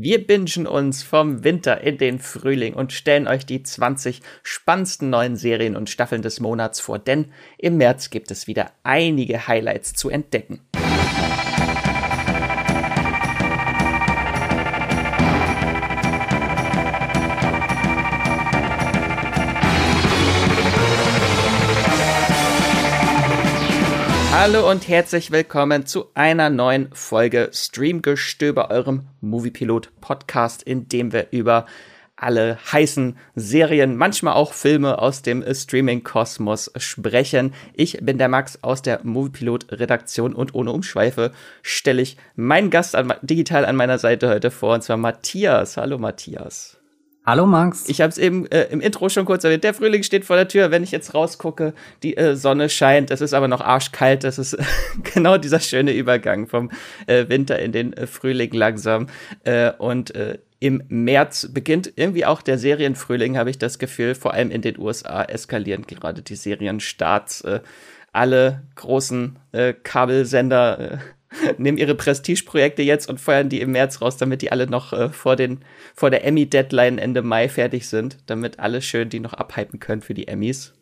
Wir bingen uns vom Winter in den Frühling und stellen euch die 20 spannendsten neuen Serien und Staffeln des Monats vor, denn im März gibt es wieder einige Highlights zu entdecken. Hallo und herzlich willkommen zu einer neuen Folge Streamgestöber, eurem Moviepilot Podcast, in dem wir über alle heißen Serien, manchmal auch Filme aus dem Streaming-Kosmos sprechen. Ich bin der Max aus der Moviepilot-Redaktion und ohne Umschweife stelle ich meinen Gast an, digital an meiner Seite heute vor, und zwar Matthias. Hallo Matthias. Hallo Max. Ich habe es eben äh, im Intro schon kurz erwähnt. Der Frühling steht vor der Tür. Wenn ich jetzt rausgucke, die äh, Sonne scheint. Es ist aber noch arschkalt. Das ist genau dieser schöne Übergang vom äh, Winter in den äh, Frühling langsam. Äh, und im März beginnt irgendwie auch der Serienfrühling, habe ich das Gefühl. Vor allem in den USA eskalieren gerade die Serienstarts. alle großen Kabelsender nehmen ihre Prestigeprojekte jetzt und feuern die im März raus, damit die alle noch äh, vor, den, vor der Emmy-Deadline Ende Mai fertig sind, damit alle schön die noch abhypen können für die Emmys.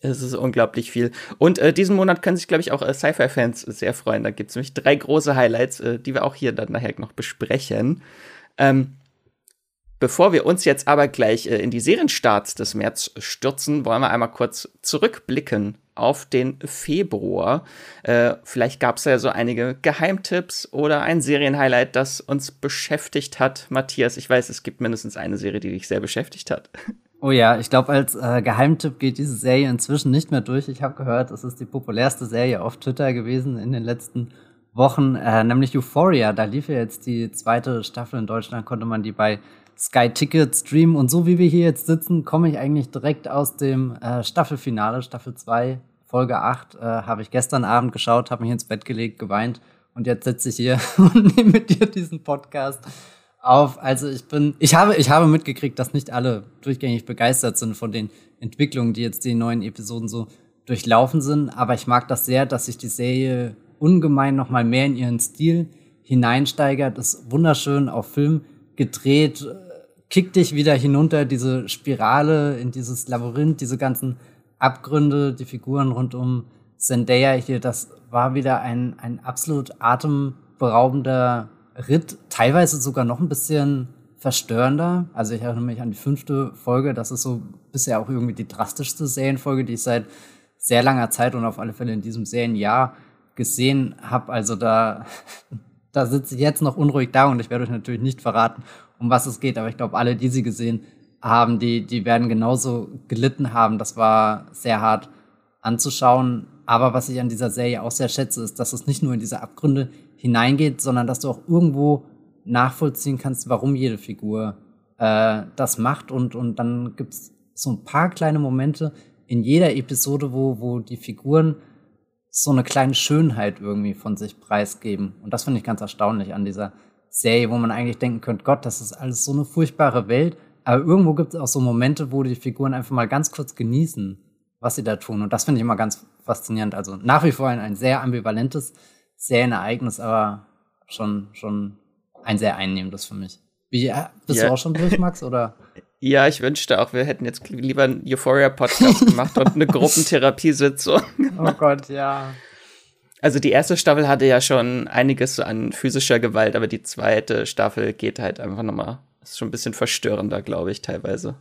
Es ist unglaublich viel. Und äh, diesen Monat können sich, glaube ich, auch äh, Sci-Fi-Fans sehr freuen. Da gibt es nämlich drei große Highlights, äh, die wir auch hier dann nachher noch besprechen. Ähm, Bevor wir uns jetzt aber gleich äh, in die Serienstarts des März stürzen, wollen wir einmal kurz zurückblicken auf den Februar. Äh, vielleicht gab es ja so einige Geheimtipps oder ein Serienhighlight, das uns beschäftigt hat. Matthias, ich weiß, es gibt mindestens eine Serie, die dich sehr beschäftigt hat. Oh ja, ich glaube, als äh, Geheimtipp geht diese Serie inzwischen nicht mehr durch. Ich habe gehört, es ist die populärste Serie auf Twitter gewesen in den letzten Wochen, äh, nämlich Euphoria. Da lief ja jetzt die zweite Staffel in Deutschland, konnte man die bei Sky Ticket streamen. Und so wie wir hier jetzt sitzen, komme ich eigentlich direkt aus dem äh, Staffelfinale, Staffel 2, Folge 8, äh, habe ich gestern Abend geschaut, habe mich ins Bett gelegt, geweint und jetzt sitze ich hier und nehme mit dir diesen Podcast auf. Also ich bin, ich habe, ich habe mitgekriegt, dass nicht alle durchgängig begeistert sind von den Entwicklungen, die jetzt die neuen Episoden so durchlaufen sind. Aber ich mag das sehr, dass sich die Serie ungemein noch mal mehr in ihren Stil hineinsteigert. Ist wunderschön auf Film gedreht, kickt dich wieder hinunter, diese Spirale in dieses Labyrinth, diese ganzen Abgründe, die Figuren rund um Zendaya hier, das war wieder ein, ein absolut atemberaubender Ritt, teilweise sogar noch ein bisschen verstörender. Also ich erinnere mich an die fünfte Folge, das ist so bisher auch irgendwie die drastischste Serienfolge, die ich seit sehr langer Zeit und auf alle Fälle in diesem Serienjahr gesehen habe. Also da, da sitze ich jetzt noch unruhig da und ich werde euch natürlich nicht verraten, um was es geht, aber ich glaube, alle, die sie gesehen haben, die, die werden genauso gelitten haben. Das war sehr hart anzuschauen. Aber was ich an dieser Serie auch sehr schätze, ist, dass es nicht nur in diese Abgründe hineingeht, sondern dass du auch irgendwo nachvollziehen kannst, warum jede Figur äh, das macht. Und, und dann gibt's so ein paar kleine Momente in jeder Episode, wo, wo die Figuren so eine kleine Schönheit irgendwie von sich preisgeben. Und das finde ich ganz erstaunlich an dieser Serie, wo man eigentlich denken könnte, Gott, das ist alles so eine furchtbare Welt. Aber irgendwo gibt es auch so Momente, wo die Figuren einfach mal ganz kurz genießen, was sie da tun. Und das finde ich immer ganz faszinierend. Also nach wie vor ein, ein sehr ambivalentes Serienereignis, aber schon, schon ein sehr einnehmendes für mich. Wie, äh, bist ja. du auch schon durch, Max, oder? Ja, ich wünschte auch, wir hätten jetzt lieber einen Euphoria-Podcast gemacht und eine Gruppentherapiesitzung. oh Gott, ja. Also die erste Staffel hatte ja schon einiges an physischer Gewalt, aber die zweite Staffel geht halt einfach nochmal, ist schon ein bisschen verstörender, glaube ich, teilweise.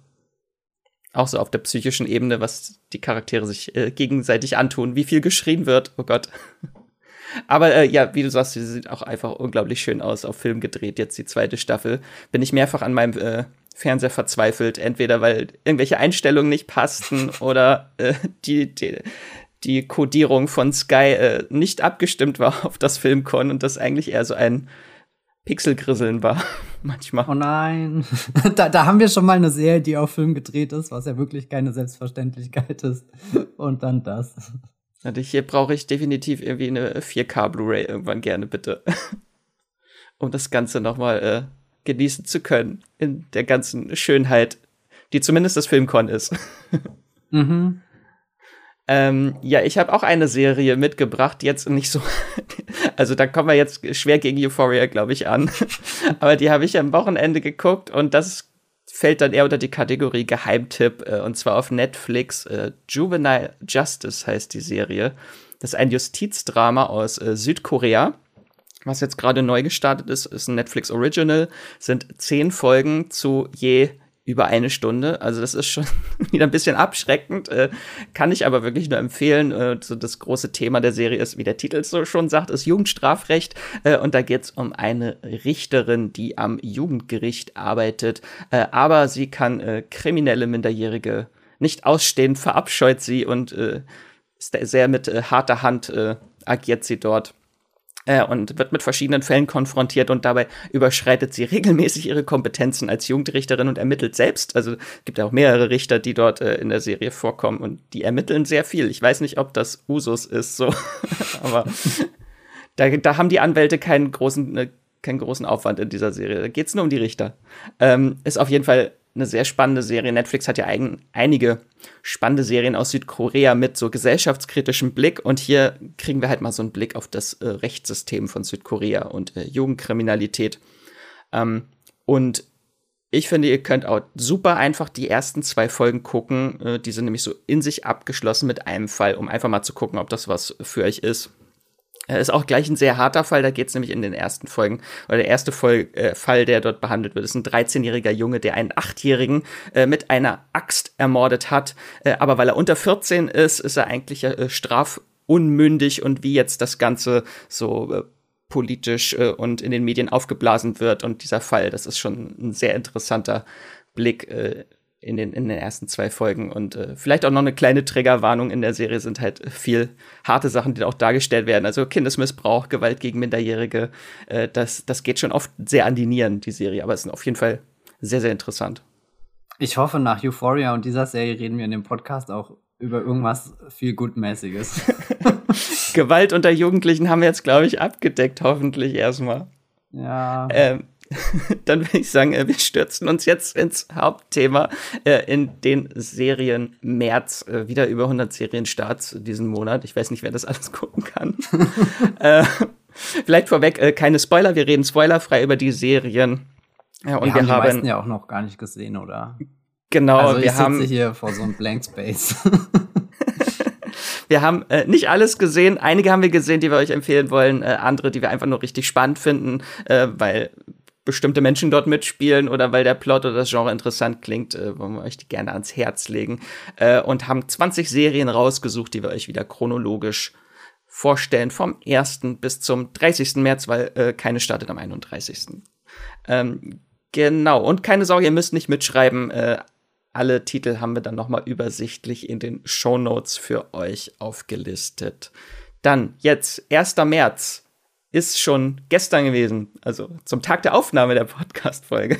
Auch so auf der psychischen Ebene, was die Charaktere sich äh, gegenseitig antun, wie viel geschrien wird, oh Gott. Aber äh, ja, wie du sagst, sie sieht auch einfach unglaublich schön aus, auf Film gedreht, jetzt die zweite Staffel. Bin ich mehrfach an meinem äh, Fernseher verzweifelt, entweder weil irgendwelche Einstellungen nicht passten oder äh, die, die, die Codierung von Sky äh, nicht abgestimmt war auf das Filmcon und das eigentlich eher so ein Pixelgrisseln war manchmal. Oh nein. da, da haben wir schon mal eine Serie, die auf Film gedreht ist, was ja wirklich keine Selbstverständlichkeit ist. Und dann das. Also hier brauche ich definitiv irgendwie eine 4K Blu-ray irgendwann gerne, bitte. um das Ganze nochmal äh, genießen zu können. In der ganzen Schönheit, die zumindest das Filmcon ist. mhm. Ähm, ja, ich habe auch eine Serie mitgebracht, jetzt nicht so, also da kommen wir jetzt schwer gegen Euphoria, glaube ich, an. Aber die habe ich am Wochenende geguckt und das fällt dann eher unter die Kategorie Geheimtipp äh, und zwar auf Netflix. Äh, Juvenile Justice heißt die Serie. Das ist ein Justizdrama aus äh, Südkorea, was jetzt gerade neu gestartet ist. Ist ein Netflix Original, sind zehn Folgen zu je über eine Stunde. Also das ist schon wieder ein bisschen abschreckend, äh, kann ich aber wirklich nur empfehlen. Äh, so das große Thema der Serie ist, wie der Titel so schon sagt, ist Jugendstrafrecht. Äh, und da geht es um eine Richterin, die am Jugendgericht arbeitet, äh, aber sie kann äh, kriminelle Minderjährige nicht ausstehen, verabscheut sie und äh, sehr mit harter Hand agiert sie dort äh, und wird mit verschiedenen Fällen konfrontiert und dabei überschreitet sie regelmäßig ihre Kompetenzen als Jugendrichterin und ermittelt selbst. Also gibt ja auch mehrere Richter, die dort äh, in der Serie vorkommen und die ermitteln sehr viel. Ich weiß nicht, ob das Usus ist, so, aber da, da haben die Anwälte keinen großen, äh, keinen großen Aufwand in dieser Serie. Da geht's nur um die Richter. Ähm, ist auf jeden Fall eine sehr spannende Serie. Netflix hat ja ein, einige spannende Serien aus Südkorea mit so gesellschaftskritischem Blick und hier kriegen wir halt mal so einen Blick auf das äh, Rechtssystem von Südkorea und äh, Jugendkriminalität. Ähm, und ich finde, ihr könnt auch super einfach die ersten zwei Folgen gucken. Äh, die sind nämlich so in sich abgeschlossen mit einem Fall, um einfach mal zu gucken, ob das was für euch ist. Äh, ist auch gleich ein sehr harter Fall, da geht es nämlich in den ersten Folgen, oder der erste Vol äh, Fall, der dort behandelt wird, ist ein 13-jähriger Junge, der einen 8-jährigen äh, mit einer Axt ermordet hat. Äh, aber weil er unter 14 ist, ist er eigentlich äh, strafunmündig und wie jetzt das Ganze so äh, politisch äh, und in den Medien aufgeblasen wird und dieser Fall, das ist schon ein sehr interessanter Blick in den, in den ersten zwei Folgen. Und äh, vielleicht auch noch eine kleine Triggerwarnung in der Serie sind halt viel harte Sachen, die auch dargestellt werden. Also Kindesmissbrauch, Gewalt gegen Minderjährige, äh, das, das geht schon oft sehr an die Nieren, die Serie. Aber es ist auf jeden Fall sehr, sehr interessant. Ich hoffe, nach Euphoria und dieser Serie reden wir in dem Podcast auch über irgendwas viel Gutmäßiges. Gewalt unter Jugendlichen haben wir jetzt, glaube ich, abgedeckt, hoffentlich erstmal. Ja. Ähm, dann würde ich sagen, äh, wir stürzen uns jetzt ins Hauptthema, äh, in den Serien März. Äh, wieder über 100 Serienstarts diesen Monat. Ich weiß nicht, wer das alles gucken kann. vielleicht vorweg, keine Spoiler, wir reden spoilerfrei über die Serien. Ja, und wir, wir haben die ja auch noch gar nicht gesehen, oder? Genau, also wir ich haben hier vor so einem Blank Space. wir haben äh, nicht alles gesehen. Einige haben wir gesehen, die wir euch empfehlen wollen. Äh, andere, die wir einfach nur richtig spannend finden, äh, weil bestimmte Menschen dort mitspielen oder weil der Plot oder das Genre interessant klingt, äh, wollen wir euch die gerne ans Herz legen. Äh, und haben 20 Serien rausgesucht, die wir euch wieder chronologisch vorstellen, vom 1. bis zum 30. März, weil äh, keine startet am 31. Ähm, genau, und keine Sorge, ihr müsst nicht mitschreiben. Äh, alle Titel haben wir dann nochmal übersichtlich in den Show Notes für euch aufgelistet. Dann jetzt 1. März ist schon gestern gewesen, also zum Tag der Aufnahme der Podcast-Folge.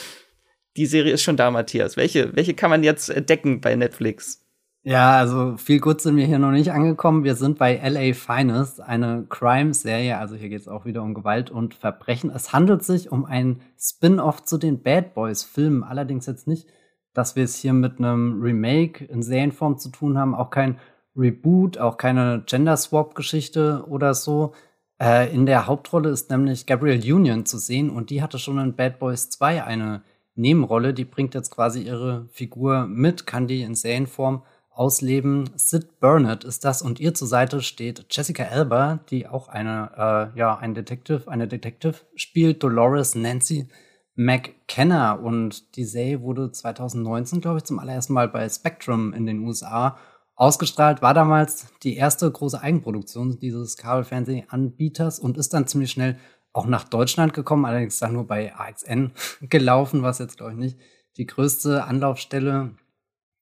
Die Serie ist schon da, Matthias. Welche, welche kann man jetzt entdecken bei Netflix? Ja, also viel gut sind wir hier noch nicht angekommen. Wir sind bei LA Finest, eine Crime-Serie. Also hier geht es auch wieder um Gewalt und Verbrechen. Es handelt sich um ein Spin-off zu den Bad Boys-Filmen. Allerdings jetzt nicht, dass wir es hier mit einem Remake in Serienform zu tun haben. Auch kein Reboot, auch keine Gender-Swap-Geschichte oder so. Äh, in der Hauptrolle ist nämlich Gabrielle Union zu sehen und die hatte schon in Bad Boys 2 eine Nebenrolle. Die bringt jetzt quasi ihre Figur mit, kann die in Serienform ausleben. Sid Burnett ist das und ihr zur Seite steht Jessica Alba, die auch eine, äh, ja, ein Detective, eine Detective spielt, Dolores Nancy McKenna und die Serie wurde 2019, glaube ich, zum allerersten Mal bei Spectrum in den USA Ausgestrahlt war damals die erste große Eigenproduktion dieses Kabelfernsehanbieters und ist dann ziemlich schnell auch nach Deutschland gekommen, allerdings dann nur bei AXN gelaufen, was jetzt, glaube ich, nicht die größte Anlaufstelle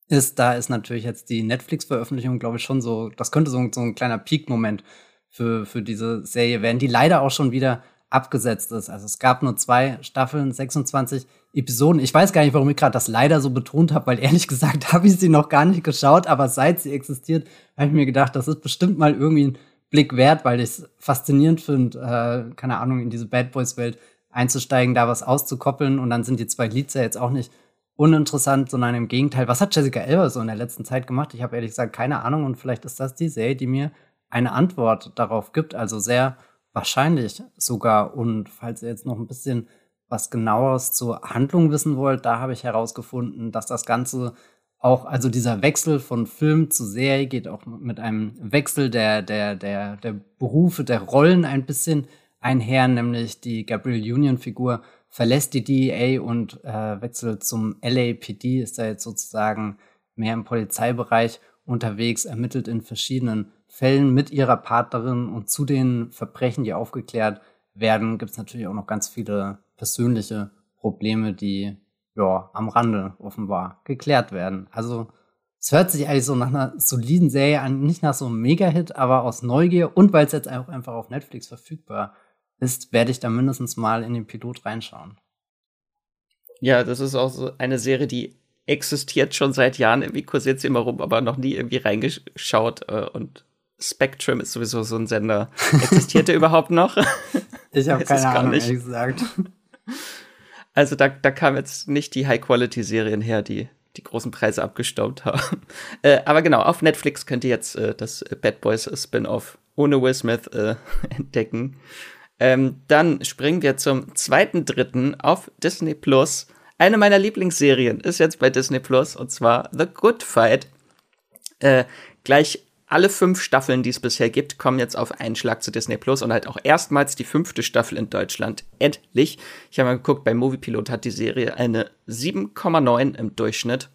ist. Da ist natürlich jetzt die Netflix-Veröffentlichung, glaube ich, schon so, das könnte so, so ein kleiner Peak-Moment für, für diese Serie werden, die leider auch schon wieder abgesetzt ist. Also es gab nur zwei Staffeln, 26 Episoden. Ich weiß gar nicht, warum ich gerade das leider so betont habe, weil ehrlich gesagt habe ich sie noch gar nicht geschaut, aber seit sie existiert, habe ich mir gedacht, das ist bestimmt mal irgendwie ein Blick wert, weil ich es faszinierend finde, äh, keine Ahnung, in diese Bad Boys Welt einzusteigen, da was auszukoppeln und dann sind die zwei Leads ja jetzt auch nicht uninteressant, sondern im Gegenteil. Was hat Jessica Elba so in der letzten Zeit gemacht? Ich habe ehrlich gesagt keine Ahnung und vielleicht ist das die Serie, die mir eine Antwort darauf gibt. Also sehr wahrscheinlich sogar. Und falls ihr jetzt noch ein bisschen was genaueres zur Handlung wissen wollt, da habe ich herausgefunden, dass das Ganze auch, also dieser Wechsel von Film zu Serie geht auch mit einem Wechsel der, der, der, der Berufe, der Rollen ein bisschen einher, nämlich die Gabriel Union Figur verlässt die DEA und äh, wechselt zum LAPD, ist da jetzt sozusagen mehr im Polizeibereich unterwegs, ermittelt in verschiedenen Fällen mit ihrer Partnerin und zu den Verbrechen, die aufgeklärt werden, gibt es natürlich auch noch ganz viele persönliche Probleme, die ja am Rande offenbar geklärt werden. Also es hört sich eigentlich so nach einer soliden Serie an, nicht nach so einem Mega-Hit, aber aus Neugier und weil es jetzt auch einfach auf Netflix verfügbar ist, werde ich da mindestens mal in den Pilot reinschauen. Ja, das ist auch so eine Serie, die existiert schon seit Jahren, irgendwie kursiert sie immer rum, aber noch nie irgendwie reingeschaut äh, und Spectrum ist sowieso so ein Sender. Existiert der überhaupt noch? Ich habe keine Ahnung, nicht. ehrlich gesagt. Also da, da kamen jetzt nicht die High-Quality-Serien her, die die großen Preise abgestaubt haben. Äh, aber genau, auf Netflix könnt ihr jetzt äh, das Bad Boys Spin-off ohne Will Smith äh, entdecken. Ähm, dann springen wir zum zweiten dritten auf Disney Plus. Eine meiner Lieblingsserien ist jetzt bei Disney Plus und zwar The Good Fight. Äh, gleich alle fünf Staffeln, die es bisher gibt, kommen jetzt auf einen Schlag zu Disney Plus und halt auch erstmals die fünfte Staffel in Deutschland. Endlich. Ich habe mal geguckt, bei Moviepilot hat die Serie eine 7,9 im Durchschnitt.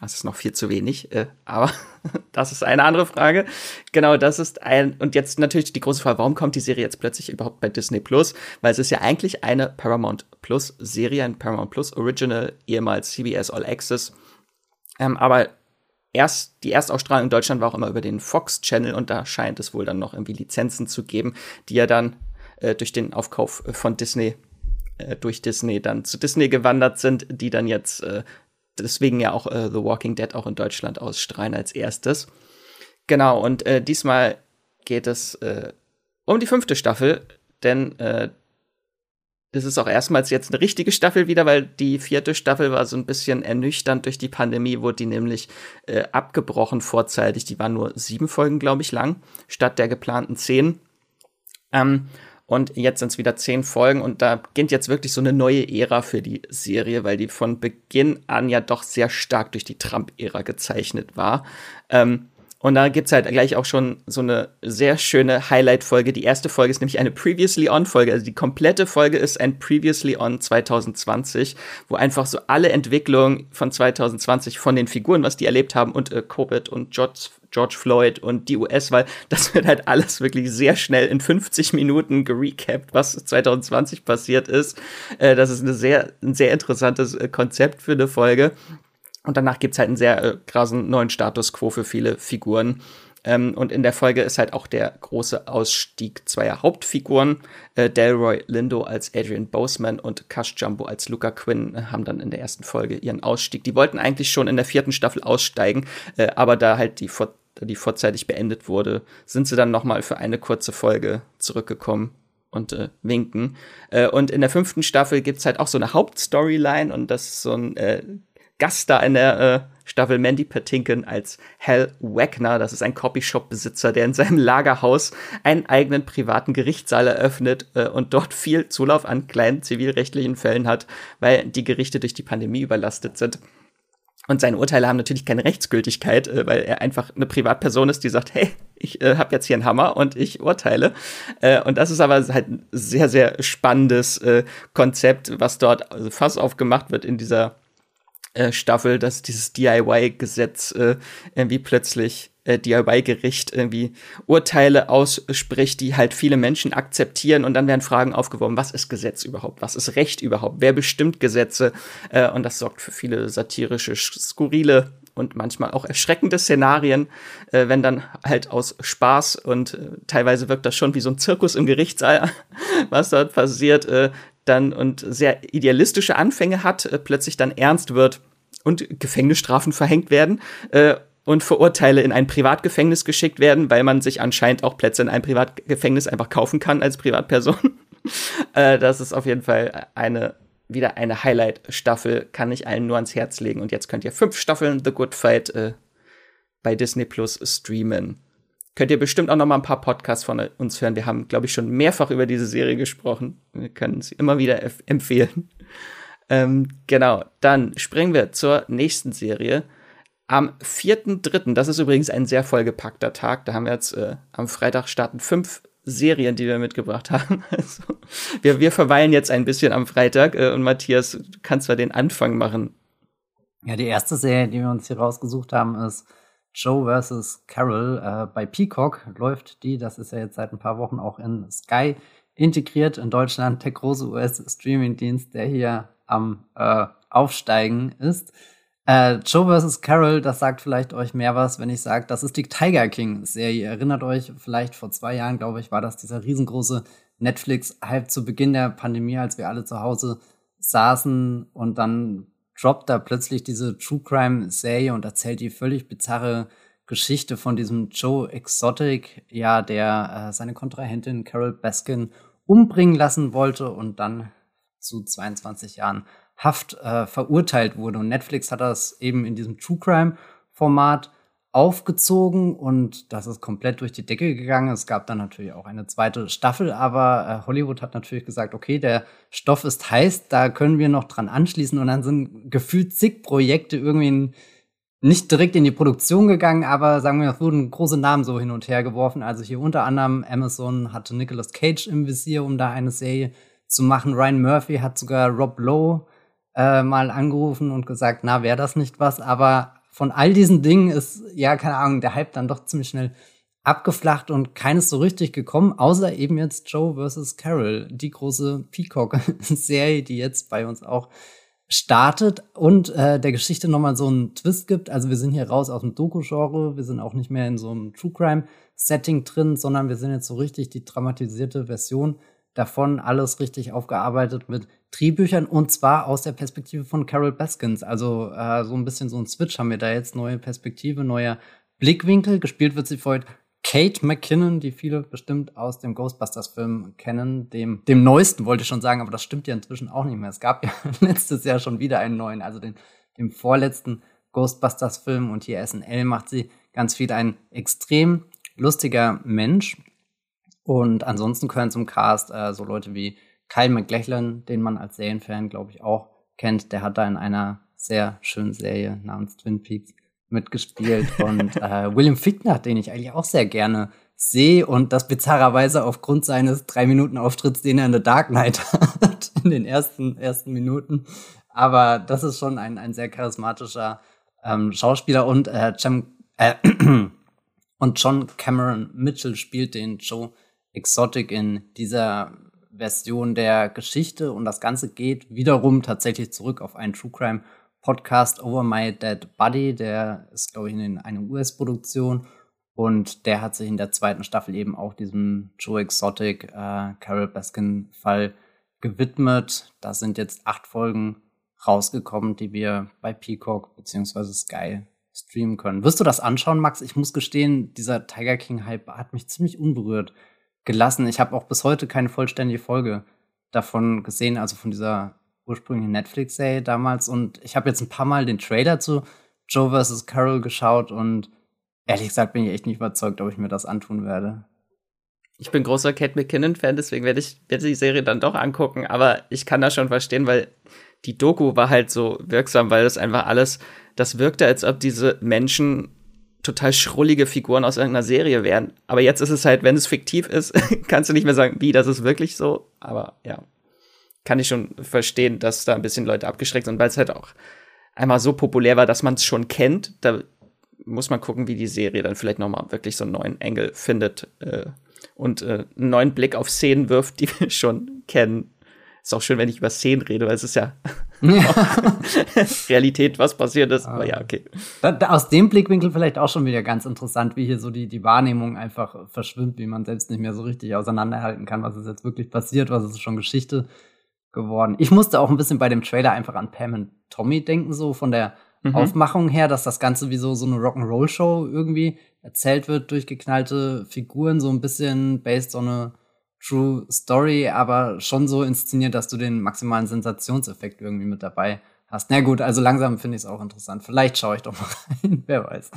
Das ist noch viel zu wenig, äh, aber das ist eine andere Frage. Genau, das ist ein, und jetzt natürlich die große Frage, warum kommt die Serie jetzt plötzlich überhaupt bei Disney Plus? Weil es ist ja eigentlich eine Paramount Plus Serie, ein Paramount Plus Original, ehemals CBS All Access. Ähm, aber erst, die Erstausstrahlung in Deutschland war auch immer über den Fox Channel und da scheint es wohl dann noch irgendwie Lizenzen zu geben, die ja dann äh, durch den Aufkauf von Disney äh, durch Disney dann zu Disney gewandert sind, die dann jetzt äh, deswegen ja auch äh, The Walking Dead auch in Deutschland ausstrahlen als erstes. Genau, und äh, diesmal geht es äh, um die fünfte Staffel, denn es ist auch erstmals jetzt eine richtige Staffel wieder, weil die vierte Staffel war so ein bisschen ernüchternd durch die Pandemie, wurde die nämlich äh, abgebrochen vorzeitig. Die war nur sieben Folgen, glaube ich, lang, statt der geplanten zehn. Ähm, und jetzt sind es wieder zehn Folgen und da beginnt jetzt wirklich so eine neue Ära für die Serie, weil die von Beginn an ja doch sehr stark durch die Trump-Ära gezeichnet war. Ähm, und da gibt's halt gleich auch schon so eine sehr schöne Highlight-Folge. Die erste Folge ist nämlich eine Previously On-Folge. Also die komplette Folge ist ein Previously On 2020, wo einfach so alle Entwicklungen von 2020 von den Figuren, was die erlebt haben, und äh, Covid und George, George Floyd und die US-Wahl, das wird halt alles wirklich sehr schnell in 50 Minuten gerecapt, was 2020 passiert ist. Äh, das ist eine sehr, ein sehr interessantes äh, Konzept für eine Folge. Und danach gibt's halt einen sehr äh, krassen neuen Status quo für viele Figuren. Ähm, und in der Folge ist halt auch der große Ausstieg zweier Hauptfiguren. Äh, Delroy Lindo als Adrian Boseman und Cash Jumbo als Luca Quinn äh, haben dann in der ersten Folge ihren Ausstieg. Die wollten eigentlich schon in der vierten Staffel aussteigen, äh, aber da halt die, vor die vorzeitig beendet wurde, sind sie dann noch mal für eine kurze Folge zurückgekommen und äh, winken. Äh, und in der fünften Staffel gibt's halt auch so eine Hauptstoryline und das ist so ein äh, Gast da in der äh, Staffel Mandy Patinkin als Hal Wagner. Das ist ein Copyshop-Besitzer, der in seinem Lagerhaus einen eigenen privaten Gerichtssaal eröffnet äh, und dort viel Zulauf an kleinen zivilrechtlichen Fällen hat, weil die Gerichte durch die Pandemie überlastet sind. Und seine Urteile haben natürlich keine Rechtsgültigkeit, äh, weil er einfach eine Privatperson ist, die sagt, hey, ich äh, habe jetzt hier einen Hammer und ich urteile. Äh, und das ist aber halt ein sehr, sehr spannendes äh, Konzept, was dort also fast aufgemacht wird in dieser äh, Staffel, dass dieses DIY-Gesetz äh, irgendwie plötzlich äh, DIY-Gericht irgendwie Urteile ausspricht, die halt viele Menschen akzeptieren und dann werden Fragen aufgeworfen, was ist Gesetz überhaupt, was ist Recht überhaupt, wer bestimmt Gesetze? Äh, und das sorgt für viele satirische, skurrile und manchmal auch erschreckende Szenarien, äh, wenn dann halt aus Spaß und äh, teilweise wirkt das schon wie so ein Zirkus im Gerichtssaal, was dort passiert, äh, dann und sehr idealistische Anfänge hat, äh, plötzlich dann ernst wird und Gefängnisstrafen verhängt werden äh, und Verurteile in ein Privatgefängnis geschickt werden, weil man sich anscheinend auch Plätze in einem Privatgefängnis einfach kaufen kann als Privatperson. äh, das ist auf jeden Fall eine wieder eine Highlight-Staffel, kann ich allen nur ans Herz legen. Und jetzt könnt ihr fünf Staffeln The Good Fight äh, bei Disney Plus streamen. Könnt ihr bestimmt auch noch mal ein paar Podcasts von uns hören. Wir haben, glaube ich, schon mehrfach über diese Serie gesprochen. Wir können sie immer wieder empfehlen. Ähm, genau, dann springen wir zur nächsten Serie. Am 4.3., das ist übrigens ein sehr vollgepackter Tag, da haben wir jetzt äh, am Freitag starten fünf Serien, die wir mitgebracht haben. Also, wir, wir verweilen jetzt ein bisschen am Freitag äh, und Matthias, du kannst zwar den Anfang machen. Ja, die erste Serie, die wir uns hier rausgesucht haben, ist Joe vs. Carol. Äh, bei Peacock läuft die, das ist ja jetzt seit ein paar Wochen auch in Sky integriert. In Deutschland der große US-Streaming-Dienst, der hier am äh, Aufsteigen ist. Äh, Joe vs. Carol, das sagt vielleicht euch mehr was, wenn ich sage, das ist die Tiger King-Serie. Erinnert euch, vielleicht vor zwei Jahren, glaube ich, war das dieser riesengroße Netflix-Hype zu Beginn der Pandemie, als wir alle zu Hause saßen und dann droppt da plötzlich diese True Crime-Serie und erzählt die völlig bizarre Geschichte von diesem Joe Exotic, ja, der äh, seine Kontrahentin Carol Baskin umbringen lassen wollte und dann zu 22 Jahren Haft äh, verurteilt wurde. Und Netflix hat das eben in diesem True Crime Format aufgezogen und das ist komplett durch die Decke gegangen. Es gab dann natürlich auch eine zweite Staffel, aber äh, Hollywood hat natürlich gesagt, okay, der Stoff ist heiß, da können wir noch dran anschließen und dann sind gefühlt zig Projekte irgendwie in, nicht direkt in die Produktion gegangen, aber sagen wir, es wurden große Namen so hin und her geworfen. Also hier unter anderem Amazon hatte Nicolas Cage im Visier, um da eine Serie zu machen. Ryan Murphy hat sogar Rob Lowe äh, mal angerufen und gesagt, na, wäre das nicht was? Aber von all diesen Dingen ist, ja, keine Ahnung, der Hype dann doch ziemlich schnell abgeflacht und keines so richtig gekommen, außer eben jetzt Joe vs. Carol, die große Peacock-Serie, die jetzt bei uns auch startet und äh, der Geschichte nochmal so einen Twist gibt. Also wir sind hier raus aus dem Doku-Genre, wir sind auch nicht mehr in so einem True Crime-Setting drin, sondern wir sind jetzt so richtig die dramatisierte Version davon, alles richtig aufgearbeitet mit Drehbüchern und zwar aus der Perspektive von Carol Baskins. Also äh, so ein bisschen so ein Switch haben wir da jetzt, neue Perspektive, neuer Blickwinkel. Gespielt wird sie von Kate McKinnon, die viele bestimmt aus dem Ghostbusters-Film kennen, dem, dem neuesten wollte ich schon sagen, aber das stimmt ja inzwischen auch nicht mehr. Es gab ja letztes Jahr schon wieder einen neuen, also den, dem vorletzten Ghostbusters-Film und hier SNL macht sie ganz viel ein extrem lustiger Mensch. Und ansonsten gehören zum Cast äh, so Leute wie Kyle McLachlan, den man als Serienfan, glaube ich, auch kennt, der hat da in einer sehr schönen Serie namens Twin Peaks mitgespielt. Und äh, William Fichtner, den ich eigentlich auch sehr gerne sehe und das bizarrerweise aufgrund seines drei Minuten Auftritts, den er in The Dark Knight hat, in den ersten, ersten Minuten. Aber das ist schon ein, ein sehr charismatischer ähm, Schauspieler und äh, Jam, äh, und John Cameron Mitchell spielt den Joe Exotic in dieser Version der Geschichte und das Ganze geht wiederum tatsächlich zurück auf einen True Crime Podcast Over My Dead Body, der ist, glaube ich, in eine US-Produktion und der hat sich in der zweiten Staffel eben auch diesem Joe Exotic, äh, Carol Baskin Fall gewidmet. Da sind jetzt acht Folgen rausgekommen, die wir bei Peacock beziehungsweise Sky streamen können. Wirst du das anschauen, Max? Ich muss gestehen, dieser Tiger King Hype hat mich ziemlich unberührt gelassen. Ich habe auch bis heute keine vollständige Folge davon gesehen, also von dieser ursprünglichen Netflix-Serie damals. Und ich habe jetzt ein paar Mal den Trailer zu Joe vs. Carol geschaut und ehrlich gesagt bin ich echt nicht überzeugt, ob ich mir das antun werde. Ich bin großer Kate McKinnon-Fan, deswegen werde ich werde die Serie dann doch angucken, aber ich kann das schon verstehen, weil die Doku war halt so wirksam, weil das einfach alles, das wirkte, als ob diese Menschen total schrullige Figuren aus irgendeiner Serie wären. Aber jetzt ist es halt, wenn es fiktiv ist, kannst du nicht mehr sagen, wie, das ist wirklich so. Aber ja, kann ich schon verstehen, dass da ein bisschen Leute abgeschreckt sind, weil es halt auch einmal so populär war, dass man es schon kennt. Da muss man gucken, wie die Serie dann vielleicht noch mal wirklich so einen neuen Engel findet äh, und äh, einen neuen Blick auf Szenen wirft, die wir schon kennen. Ist auch schön, wenn ich über Szenen rede, weil es ist ja Realität, was passiert ist. Aber ja, okay. Da, da, aus dem Blickwinkel vielleicht auch schon wieder ganz interessant, wie hier so die, die Wahrnehmung einfach verschwimmt, wie man selbst nicht mehr so richtig auseinanderhalten kann, was ist jetzt wirklich passiert, was ist schon Geschichte geworden. Ich musste auch ein bisschen bei dem Trailer einfach an Pam und Tommy denken, so von der mhm. Aufmachung her, dass das Ganze wie so, so eine Rock'n'Roll-Show irgendwie erzählt wird, durchgeknallte Figuren, so ein bisschen based on a True Story, aber schon so inszeniert, dass du den maximalen Sensationseffekt irgendwie mit dabei hast. Na gut, also langsam finde ich es auch interessant. Vielleicht schaue ich doch mal rein, wer weiß.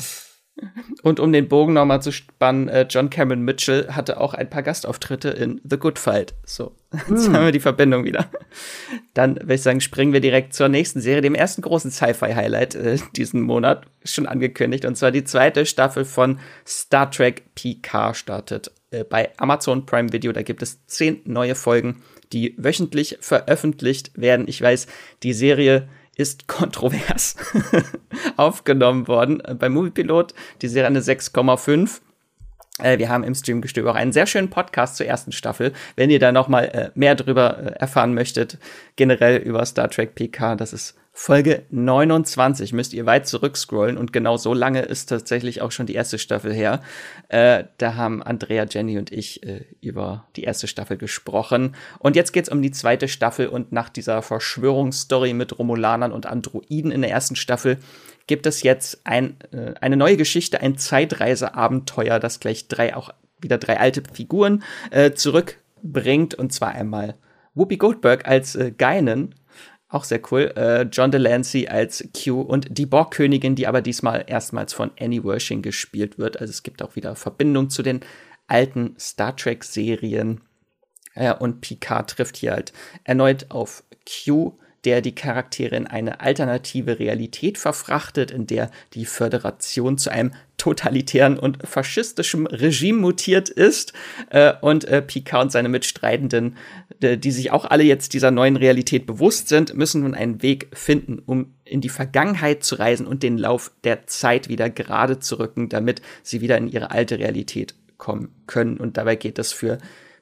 Und um den Bogen nochmal zu spannen, äh, John Cameron Mitchell hatte auch ein paar Gastauftritte in The Good Fight. So, jetzt mm. haben wir die Verbindung wieder. Dann würde ich sagen, springen wir direkt zur nächsten Serie, dem ersten großen Sci-Fi-Highlight äh, diesen Monat, schon angekündigt. Und zwar die zweite Staffel von Star Trek PK startet äh, bei Amazon Prime Video. Da gibt es zehn neue Folgen, die wöchentlich veröffentlicht werden. Ich weiß, die Serie ist kontrovers aufgenommen worden. Äh, Beim Moviepilot die Serie eine 6,5. Äh, wir haben im Streamgestöber auch einen sehr schönen Podcast zur ersten Staffel. Wenn ihr da noch mal äh, mehr drüber äh, erfahren möchtet, generell über Star Trek PK, das ist Folge 29 müsst ihr weit zurückscrollen und genau so lange ist tatsächlich auch schon die erste Staffel her. Äh, da haben Andrea, Jenny und ich äh, über die erste Staffel gesprochen. Und jetzt geht's um die zweite Staffel und nach dieser Verschwörungsstory mit Romulanern und Androiden in der ersten Staffel gibt es jetzt ein, äh, eine neue Geschichte, ein Zeitreiseabenteuer, das gleich drei auch wieder drei alte Figuren äh, zurückbringt und zwar einmal Whoopi Goldberg als äh, Geinen auch sehr cool. Äh, John Delancey als Q und die Borgkönigin, die aber diesmal erstmals von Annie Wershing gespielt wird. Also es gibt auch wieder Verbindung zu den alten Star Trek-Serien. Äh, und Picard trifft hier halt erneut auf Q, der die Charaktere in eine alternative Realität verfrachtet, in der die Föderation zu einem totalitären und faschistischen Regime mutiert ist äh, und äh, Picard und seine Mitstreitenden, äh, die sich auch alle jetzt dieser neuen Realität bewusst sind, müssen nun einen Weg finden, um in die Vergangenheit zu reisen und den Lauf der Zeit wieder gerade zu rücken, damit sie wieder in ihre alte Realität kommen können. Und dabei geht es für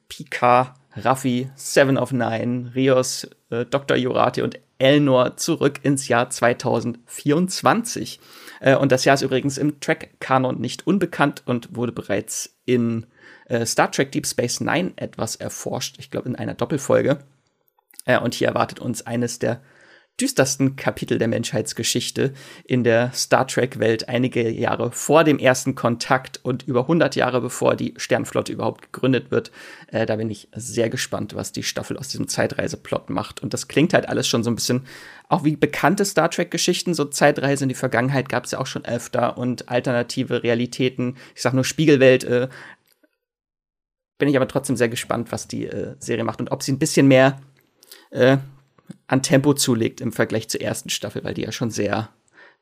Picard Raffi, Seven of Nine, Rios, äh, Dr. Jurati und Elnor zurück ins Jahr 2024. Äh, und das Jahr ist übrigens im Track-Kanon nicht unbekannt und wurde bereits in äh, Star Trek Deep Space Nine etwas erforscht. Ich glaube, in einer Doppelfolge. Äh, und hier erwartet uns eines der düstersten Kapitel der Menschheitsgeschichte in der Star Trek-Welt einige Jahre vor dem ersten Kontakt und über 100 Jahre bevor die Sternflotte überhaupt gegründet wird. Äh, da bin ich sehr gespannt, was die Staffel aus diesem Zeitreiseplot macht. Und das klingt halt alles schon so ein bisschen auch wie bekannte Star Trek-Geschichten. So Zeitreise in die Vergangenheit gab es ja auch schon öfter und alternative Realitäten. Ich sag nur Spiegelwelt. Äh, bin ich aber trotzdem sehr gespannt, was die äh, Serie macht und ob sie ein bisschen mehr äh, an Tempo zulegt im Vergleich zur ersten Staffel, weil die ja schon sehr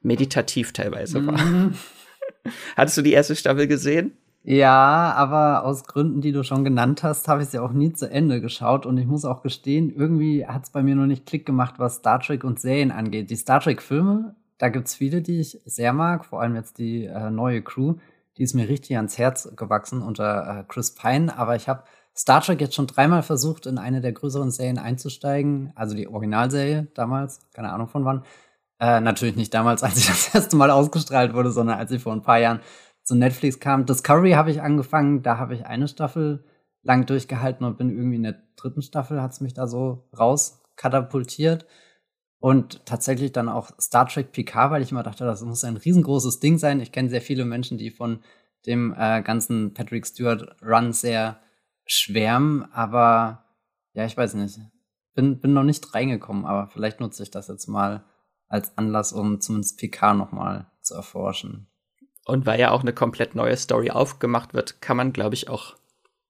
meditativ teilweise war. Mhm. Hattest du die erste Staffel gesehen? Ja, aber aus Gründen, die du schon genannt hast, habe ich sie auch nie zu Ende geschaut. Und ich muss auch gestehen, irgendwie hat es bei mir noch nicht Klick gemacht, was Star Trek und Serien angeht. Die Star Trek-Filme, da gibt es viele, die ich sehr mag, vor allem jetzt die äh, neue Crew. Die ist mir richtig ans Herz gewachsen unter äh, Chris Pine. Aber ich habe Star Trek jetzt schon dreimal versucht, in eine der größeren Serien einzusteigen. Also die Originalserie damals, keine Ahnung von wann. Äh, natürlich nicht damals, als sie das erste Mal ausgestrahlt wurde, sondern als sie vor ein paar Jahren zu Netflix kam. Discovery habe ich angefangen, da habe ich eine Staffel lang durchgehalten und bin irgendwie in der dritten Staffel, hat es mich da so rauskatapultiert. Und tatsächlich dann auch Star Trek PK, weil ich immer dachte, das muss ein riesengroßes Ding sein. Ich kenne sehr viele Menschen, die von dem äh, ganzen Patrick Stewart Run sehr schwärmen, aber ja, ich weiß nicht. Bin, bin noch nicht reingekommen, aber vielleicht nutze ich das jetzt mal als Anlass, um zumindest PK nochmal zu erforschen. Und weil ja auch eine komplett neue Story aufgemacht wird, kann man, glaube ich, auch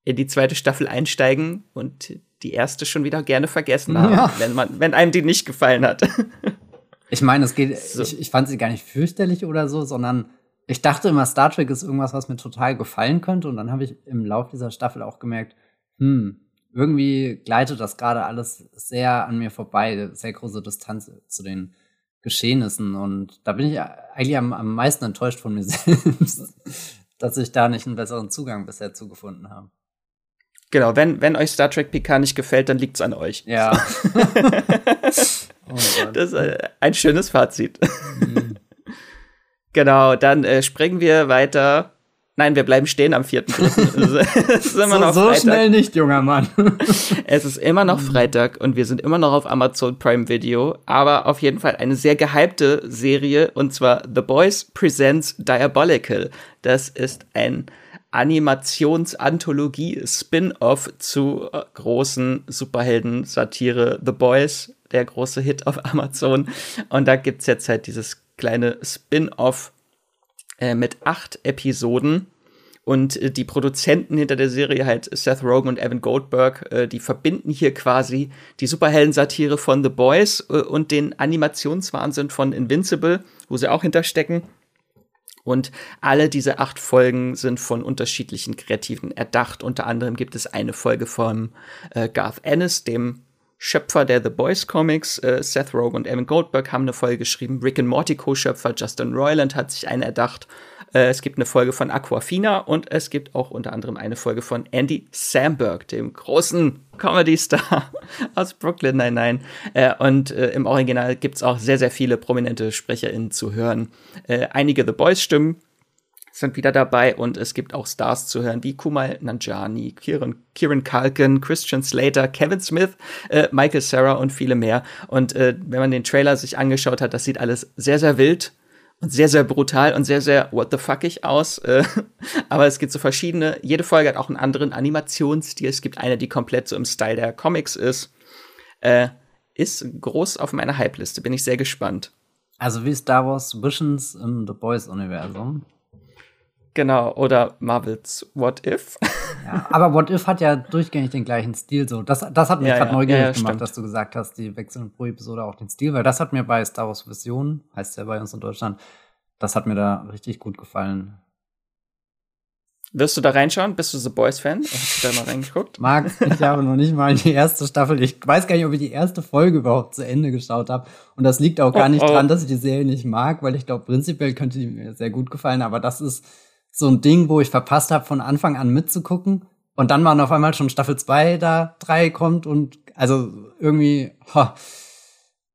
in die zweite Staffel einsteigen und die erste schon wieder gerne vergessen haben, ja. wenn, man, wenn einem die nicht gefallen hat. Ich meine, es geht, so. ich, ich fand sie gar nicht fürchterlich oder so, sondern ich dachte immer, Star Trek ist irgendwas, was mir total gefallen könnte. Und dann habe ich im Laufe dieser Staffel auch gemerkt, hm, irgendwie gleitet das gerade alles sehr an mir vorbei, sehr große Distanz zu den Geschehnissen. Und da bin ich eigentlich am, am meisten enttäuscht von mir selbst, dass ich da nicht einen besseren Zugang bisher zugefunden habe. Genau, wenn, wenn euch Star Trek PK nicht gefällt, dann liegt es an euch. Ja. oh das ist äh, ein schönes Fazit. Mhm. Genau, dann äh, springen wir weiter. Nein, wir bleiben stehen am 4.3. so, so schnell nicht, junger Mann. es ist immer noch Freitag und wir sind immer noch auf Amazon Prime Video, aber auf jeden Fall eine sehr gehypte Serie und zwar The Boys Presents Diabolical. Das ist ein Animationsanthologie Spin-off zu äh, großen Superhelden-Satire The Boys, der große Hit auf Amazon. Und da gibt's jetzt halt dieses kleine Spin-off äh, mit acht Episoden. Und äh, die Produzenten hinter der Serie, halt Seth Rogen und Evan Goldberg, äh, die verbinden hier quasi die Superhelden-Satire von The Boys äh, und den Animationswahnsinn von Invincible, wo sie auch hinterstecken. Und alle diese acht Folgen sind von unterschiedlichen Kreativen erdacht. Unter anderem gibt es eine Folge von äh, Garth Ennis, dem Schöpfer der The Boys Comics. Äh, Seth Rogen und Evan Goldberg haben eine Folge geschrieben. Rick and Morty Co-Schöpfer Justin Roiland hat sich eine erdacht. Äh, es gibt eine Folge von Aquafina und es gibt auch unter anderem eine Folge von Andy Samberg, dem großen Comedy-Star aus Brooklyn Nein, nein. Äh, und äh, im Original gibt's auch sehr, sehr viele prominente SprecherInnen zu hören. Äh, einige The Boys-Stimmen sind wieder dabei und es gibt auch Stars zu hören wie Kumal Nanjani, Kieran, Kieran Culkin, Christian Slater, Kevin Smith, äh, Michael Sarah und viele mehr. Und äh, wenn man den Trailer sich angeschaut hat, das sieht alles sehr, sehr wild und sehr, sehr brutal und sehr, sehr what the fuckig aus. Äh, aber es gibt so verschiedene, jede Folge hat auch einen anderen Animationsstil. Es gibt eine, die komplett so im Style der Comics ist. Äh, ist groß auf meiner Hype-Liste, bin ich sehr gespannt. Also wie Star Wars Visions im The Boys-Universum. Genau, oder Marvels What If. Ja, aber What If hat ja durchgängig den gleichen Stil. So, das, das hat mich ja, gerade ja, neugierig ja, gemacht, stimmt. dass du gesagt hast, die wechseln pro Episode auch den Stil, weil das hat mir bei Star Wars Vision, heißt ja bei uns in Deutschland, das hat mir da richtig gut gefallen. Wirst du da reinschauen? Bist du The Boys-Fan? Hast du da mal reingeguckt? Marc, ich habe noch nicht mal die erste Staffel. Ich weiß gar nicht, ob ich die erste Folge überhaupt zu Ende geschaut habe. Und das liegt auch gar oh, nicht oh. dran, dass ich die Serie nicht mag, weil ich glaube, prinzipiell könnte die mir sehr gut gefallen. Aber das ist so ein Ding, wo ich verpasst habe, von Anfang an mitzugucken. Und dann waren auf einmal schon Staffel 2 da, 3 kommt und also irgendwie ho,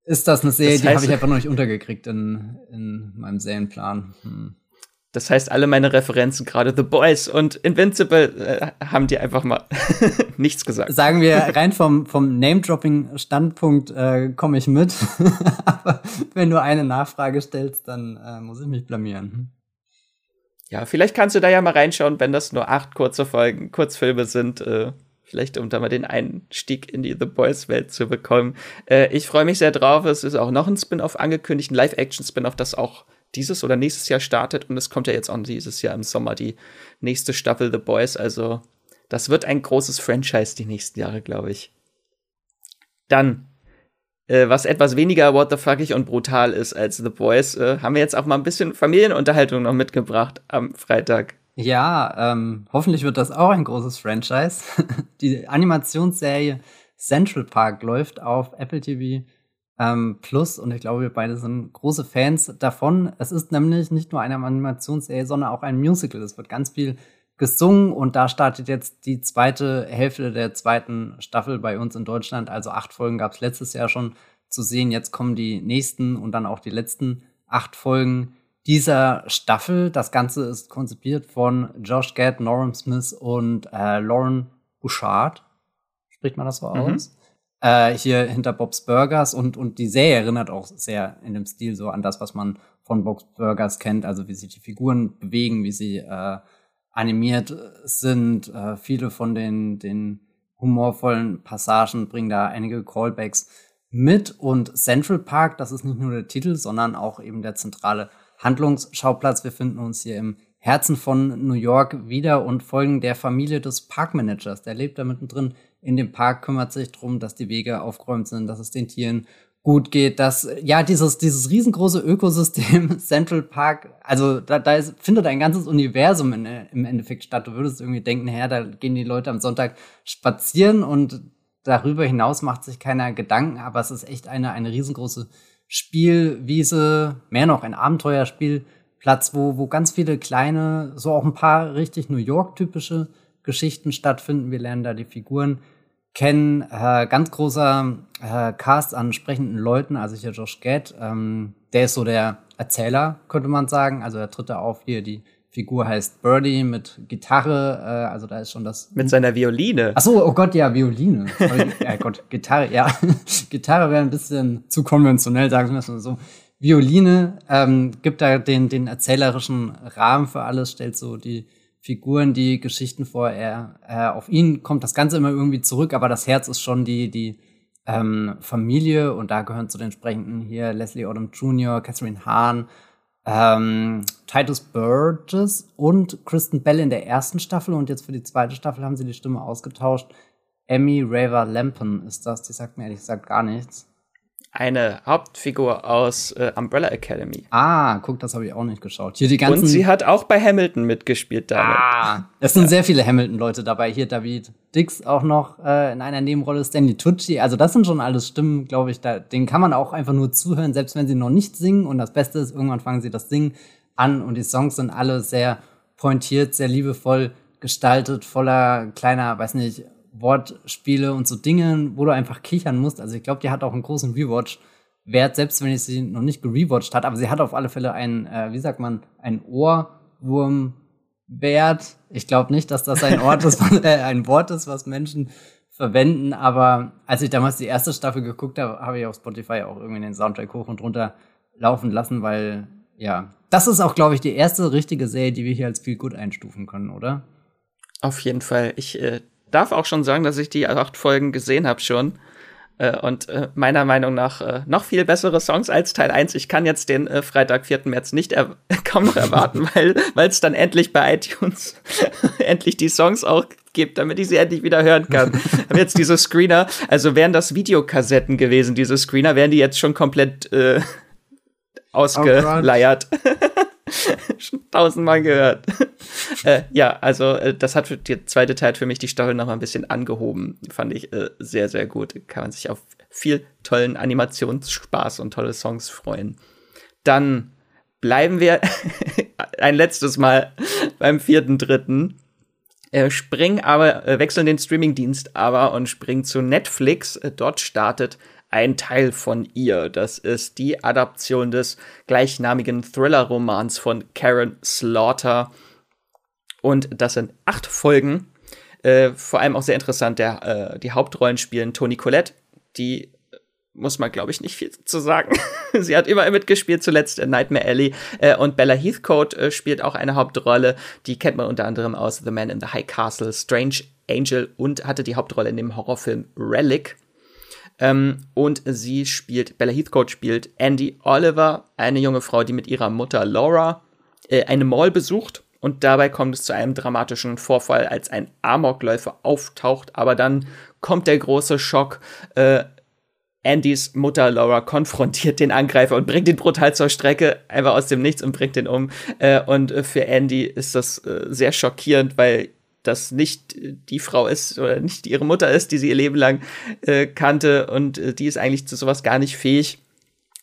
ist das eine Serie, das heißt, die habe ich einfach noch nicht untergekriegt in, in meinem Serienplan. Hm. Das heißt, alle meine Referenzen, gerade The Boys und Invincible, äh, haben dir einfach mal nichts gesagt. Sagen wir, rein vom, vom Name-Dropping-Standpunkt äh, komme ich mit. Aber wenn du eine Nachfrage stellst, dann äh, muss ich mich blamieren. Ja, vielleicht kannst du da ja mal reinschauen, wenn das nur acht kurze Folgen, Kurzfilme sind. Äh, vielleicht um da mal den Einstieg in die The Boys-Welt zu bekommen. Äh, ich freue mich sehr drauf. Es ist auch noch ein Spin-off angekündigt, ein Live-Action-Spin-off, das auch dieses oder nächstes Jahr startet. Und es kommt ja jetzt auch dieses Jahr im Sommer die nächste Staffel The Boys. Also das wird ein großes Franchise die nächsten Jahre, glaube ich. Dann äh, was etwas weniger what the fuckig und brutal ist als The Boys, äh, haben wir jetzt auch mal ein bisschen Familienunterhaltung noch mitgebracht am Freitag. Ja, ähm, hoffentlich wird das auch ein großes Franchise. Die Animationsserie Central Park läuft auf Apple TV ähm, Plus und ich glaube, wir beide sind große Fans davon. Es ist nämlich nicht nur eine Animationsserie, sondern auch ein Musical. Es wird ganz viel gesungen und da startet jetzt die zweite Hälfte der zweiten Staffel bei uns in Deutschland. Also acht Folgen gab es letztes Jahr schon zu sehen. Jetzt kommen die nächsten und dann auch die letzten acht Folgen dieser Staffel. Das Ganze ist konzipiert von Josh Gad, Norman Smith und äh, Lauren Bouchard. Spricht man das so mhm. aus? Äh, hier hinter Bob's Burgers und, und die Serie erinnert auch sehr in dem Stil so an das, was man von Bob's Burgers kennt, also wie sich die Figuren bewegen, wie sie äh, animiert sind. Äh, viele von den, den humorvollen Passagen bringen da einige Callbacks mit. Und Central Park, das ist nicht nur der Titel, sondern auch eben der zentrale Handlungsschauplatz. Wir finden uns hier im Herzen von New York wieder und folgen der Familie des Parkmanagers. Der lebt da mittendrin in dem Park, kümmert sich darum, dass die Wege aufgeräumt sind, dass es den Tieren gut geht, dass ja dieses dieses riesengroße Ökosystem Central Park, also da, da ist, findet ein ganzes Universum in, im Endeffekt statt. Du würdest irgendwie denken, naja, da gehen die Leute am Sonntag spazieren und darüber hinaus macht sich keiner Gedanken, aber es ist echt eine eine riesengroße Spielwiese, mehr noch ein Abenteuerspielplatz, wo wo ganz viele kleine, so auch ein paar richtig New York typische Geschichten stattfinden. Wir lernen da die Figuren kennen. Äh, ganz großer äh, Cast an sprechenden Leuten, also hier Josh Gad, ähm, der ist so der Erzähler, könnte man sagen. Also er tritt da auf hier, die Figur heißt Birdie mit Gitarre, äh, also da ist schon das. Mit seiner Violine. Ach so, oh Gott, ja, Violine. ja Gott, Gitarre, ja. Gitarre wäre ein bisschen zu konventionell, sagen wir mal so. Violine ähm, gibt da den, den erzählerischen Rahmen für alles, stellt so die Figuren, die Geschichten vor. Er, äh, auf ihn kommt das Ganze immer irgendwie zurück, aber das Herz ist schon die, die ähm, Familie und da gehören zu den entsprechenden hier Leslie Odom Jr., Catherine Hahn, ähm, Titus Burgess und Kristen Bell in der ersten Staffel und jetzt für die zweite Staffel haben sie die Stimme ausgetauscht. Emmy Raver Lampen ist das, die sagt mir ehrlich gesagt gar nichts eine Hauptfigur aus äh, Umbrella Academy. Ah, guck, das habe ich auch nicht geschaut. Hier die ganzen. Und sie hat auch bei Hamilton mitgespielt damit. Ah, es sind ja. sehr viele Hamilton-Leute dabei. Hier David Dix auch noch äh, in einer Nebenrolle, Stanley Tucci. Also das sind schon alles Stimmen, glaube ich. Da, denen kann man auch einfach nur zuhören, selbst wenn sie noch nicht singen. Und das Beste ist, irgendwann fangen sie das Singen an und die Songs sind alle sehr pointiert, sehr liebevoll gestaltet, voller kleiner, weiß nicht, Wortspiele und so Dinge, wo du einfach kichern musst. Also ich glaube, die hat auch einen großen Rewatch-Wert, selbst wenn ich sie noch nicht gerewatcht hat. Aber sie hat auf alle Fälle ein, äh, wie sagt man, ein Ohrwurm-Wert. Ich glaube nicht, dass das ein Ort ist, was, äh, ein Wort ist, was Menschen verwenden. Aber als ich damals die erste Staffel geguckt habe, habe ich auf Spotify auch irgendwie den Soundtrack hoch und runter laufen lassen, weil ja, das ist auch, glaube ich, die erste richtige Serie, die wir hier als viel gut einstufen können, oder? Auf jeden Fall. Ich äh, darf auch schon sagen, dass ich die acht Folgen gesehen habe schon. Äh, und äh, meiner Meinung nach äh, noch viel bessere Songs als Teil 1. Ich kann jetzt den äh, Freitag, 4. März nicht kaum noch erwarten, weil es dann endlich bei iTunes endlich die Songs auch gibt, damit ich sie endlich wieder hören kann. habe jetzt diese Screener, also wären das Videokassetten gewesen, diese Screener, wären die jetzt schon komplett äh, ausgeleiert. Schon tausendmal gehört. äh, ja, also äh, das hat für die zweite Teil für mich die Staffel noch mal ein bisschen angehoben. Fand ich äh, sehr, sehr gut. Kann man sich auf viel tollen Animationsspaß und tolle Songs freuen. Dann bleiben wir ein letztes Mal beim vierten, dritten. Äh, springen aber, äh, wechseln den Streamingdienst aber und springen zu Netflix. Äh, dort startet ein Teil von ihr. Das ist die Adaption des gleichnamigen Thriller-Romans von Karen Slaughter. Und das sind acht Folgen. Äh, vor allem auch sehr interessant, der, äh, die Hauptrollen spielen Toni Collette, die äh, muss man, glaube ich, nicht viel zu sagen. Sie hat überall mitgespielt, zuletzt in Nightmare Alley. Äh, und Bella Heathcote äh, spielt auch eine Hauptrolle. Die kennt man unter anderem aus The Man in the High Castle, Strange Angel und hatte die Hauptrolle in dem Horrorfilm Relic. Ähm, und sie spielt, Bella Heathcote spielt Andy Oliver, eine junge Frau, die mit ihrer Mutter Laura äh, eine Mall besucht. Und dabei kommt es zu einem dramatischen Vorfall, als ein Amokläufer auftaucht. Aber dann kommt der große Schock. Äh, Andys Mutter Laura konfrontiert den Angreifer und bringt ihn brutal zur Strecke, einfach aus dem Nichts und bringt ihn um. Äh, und für Andy ist das äh, sehr schockierend, weil das nicht die Frau ist oder nicht ihre Mutter ist, die sie ihr Leben lang äh, kannte und äh, die ist eigentlich zu sowas gar nicht fähig.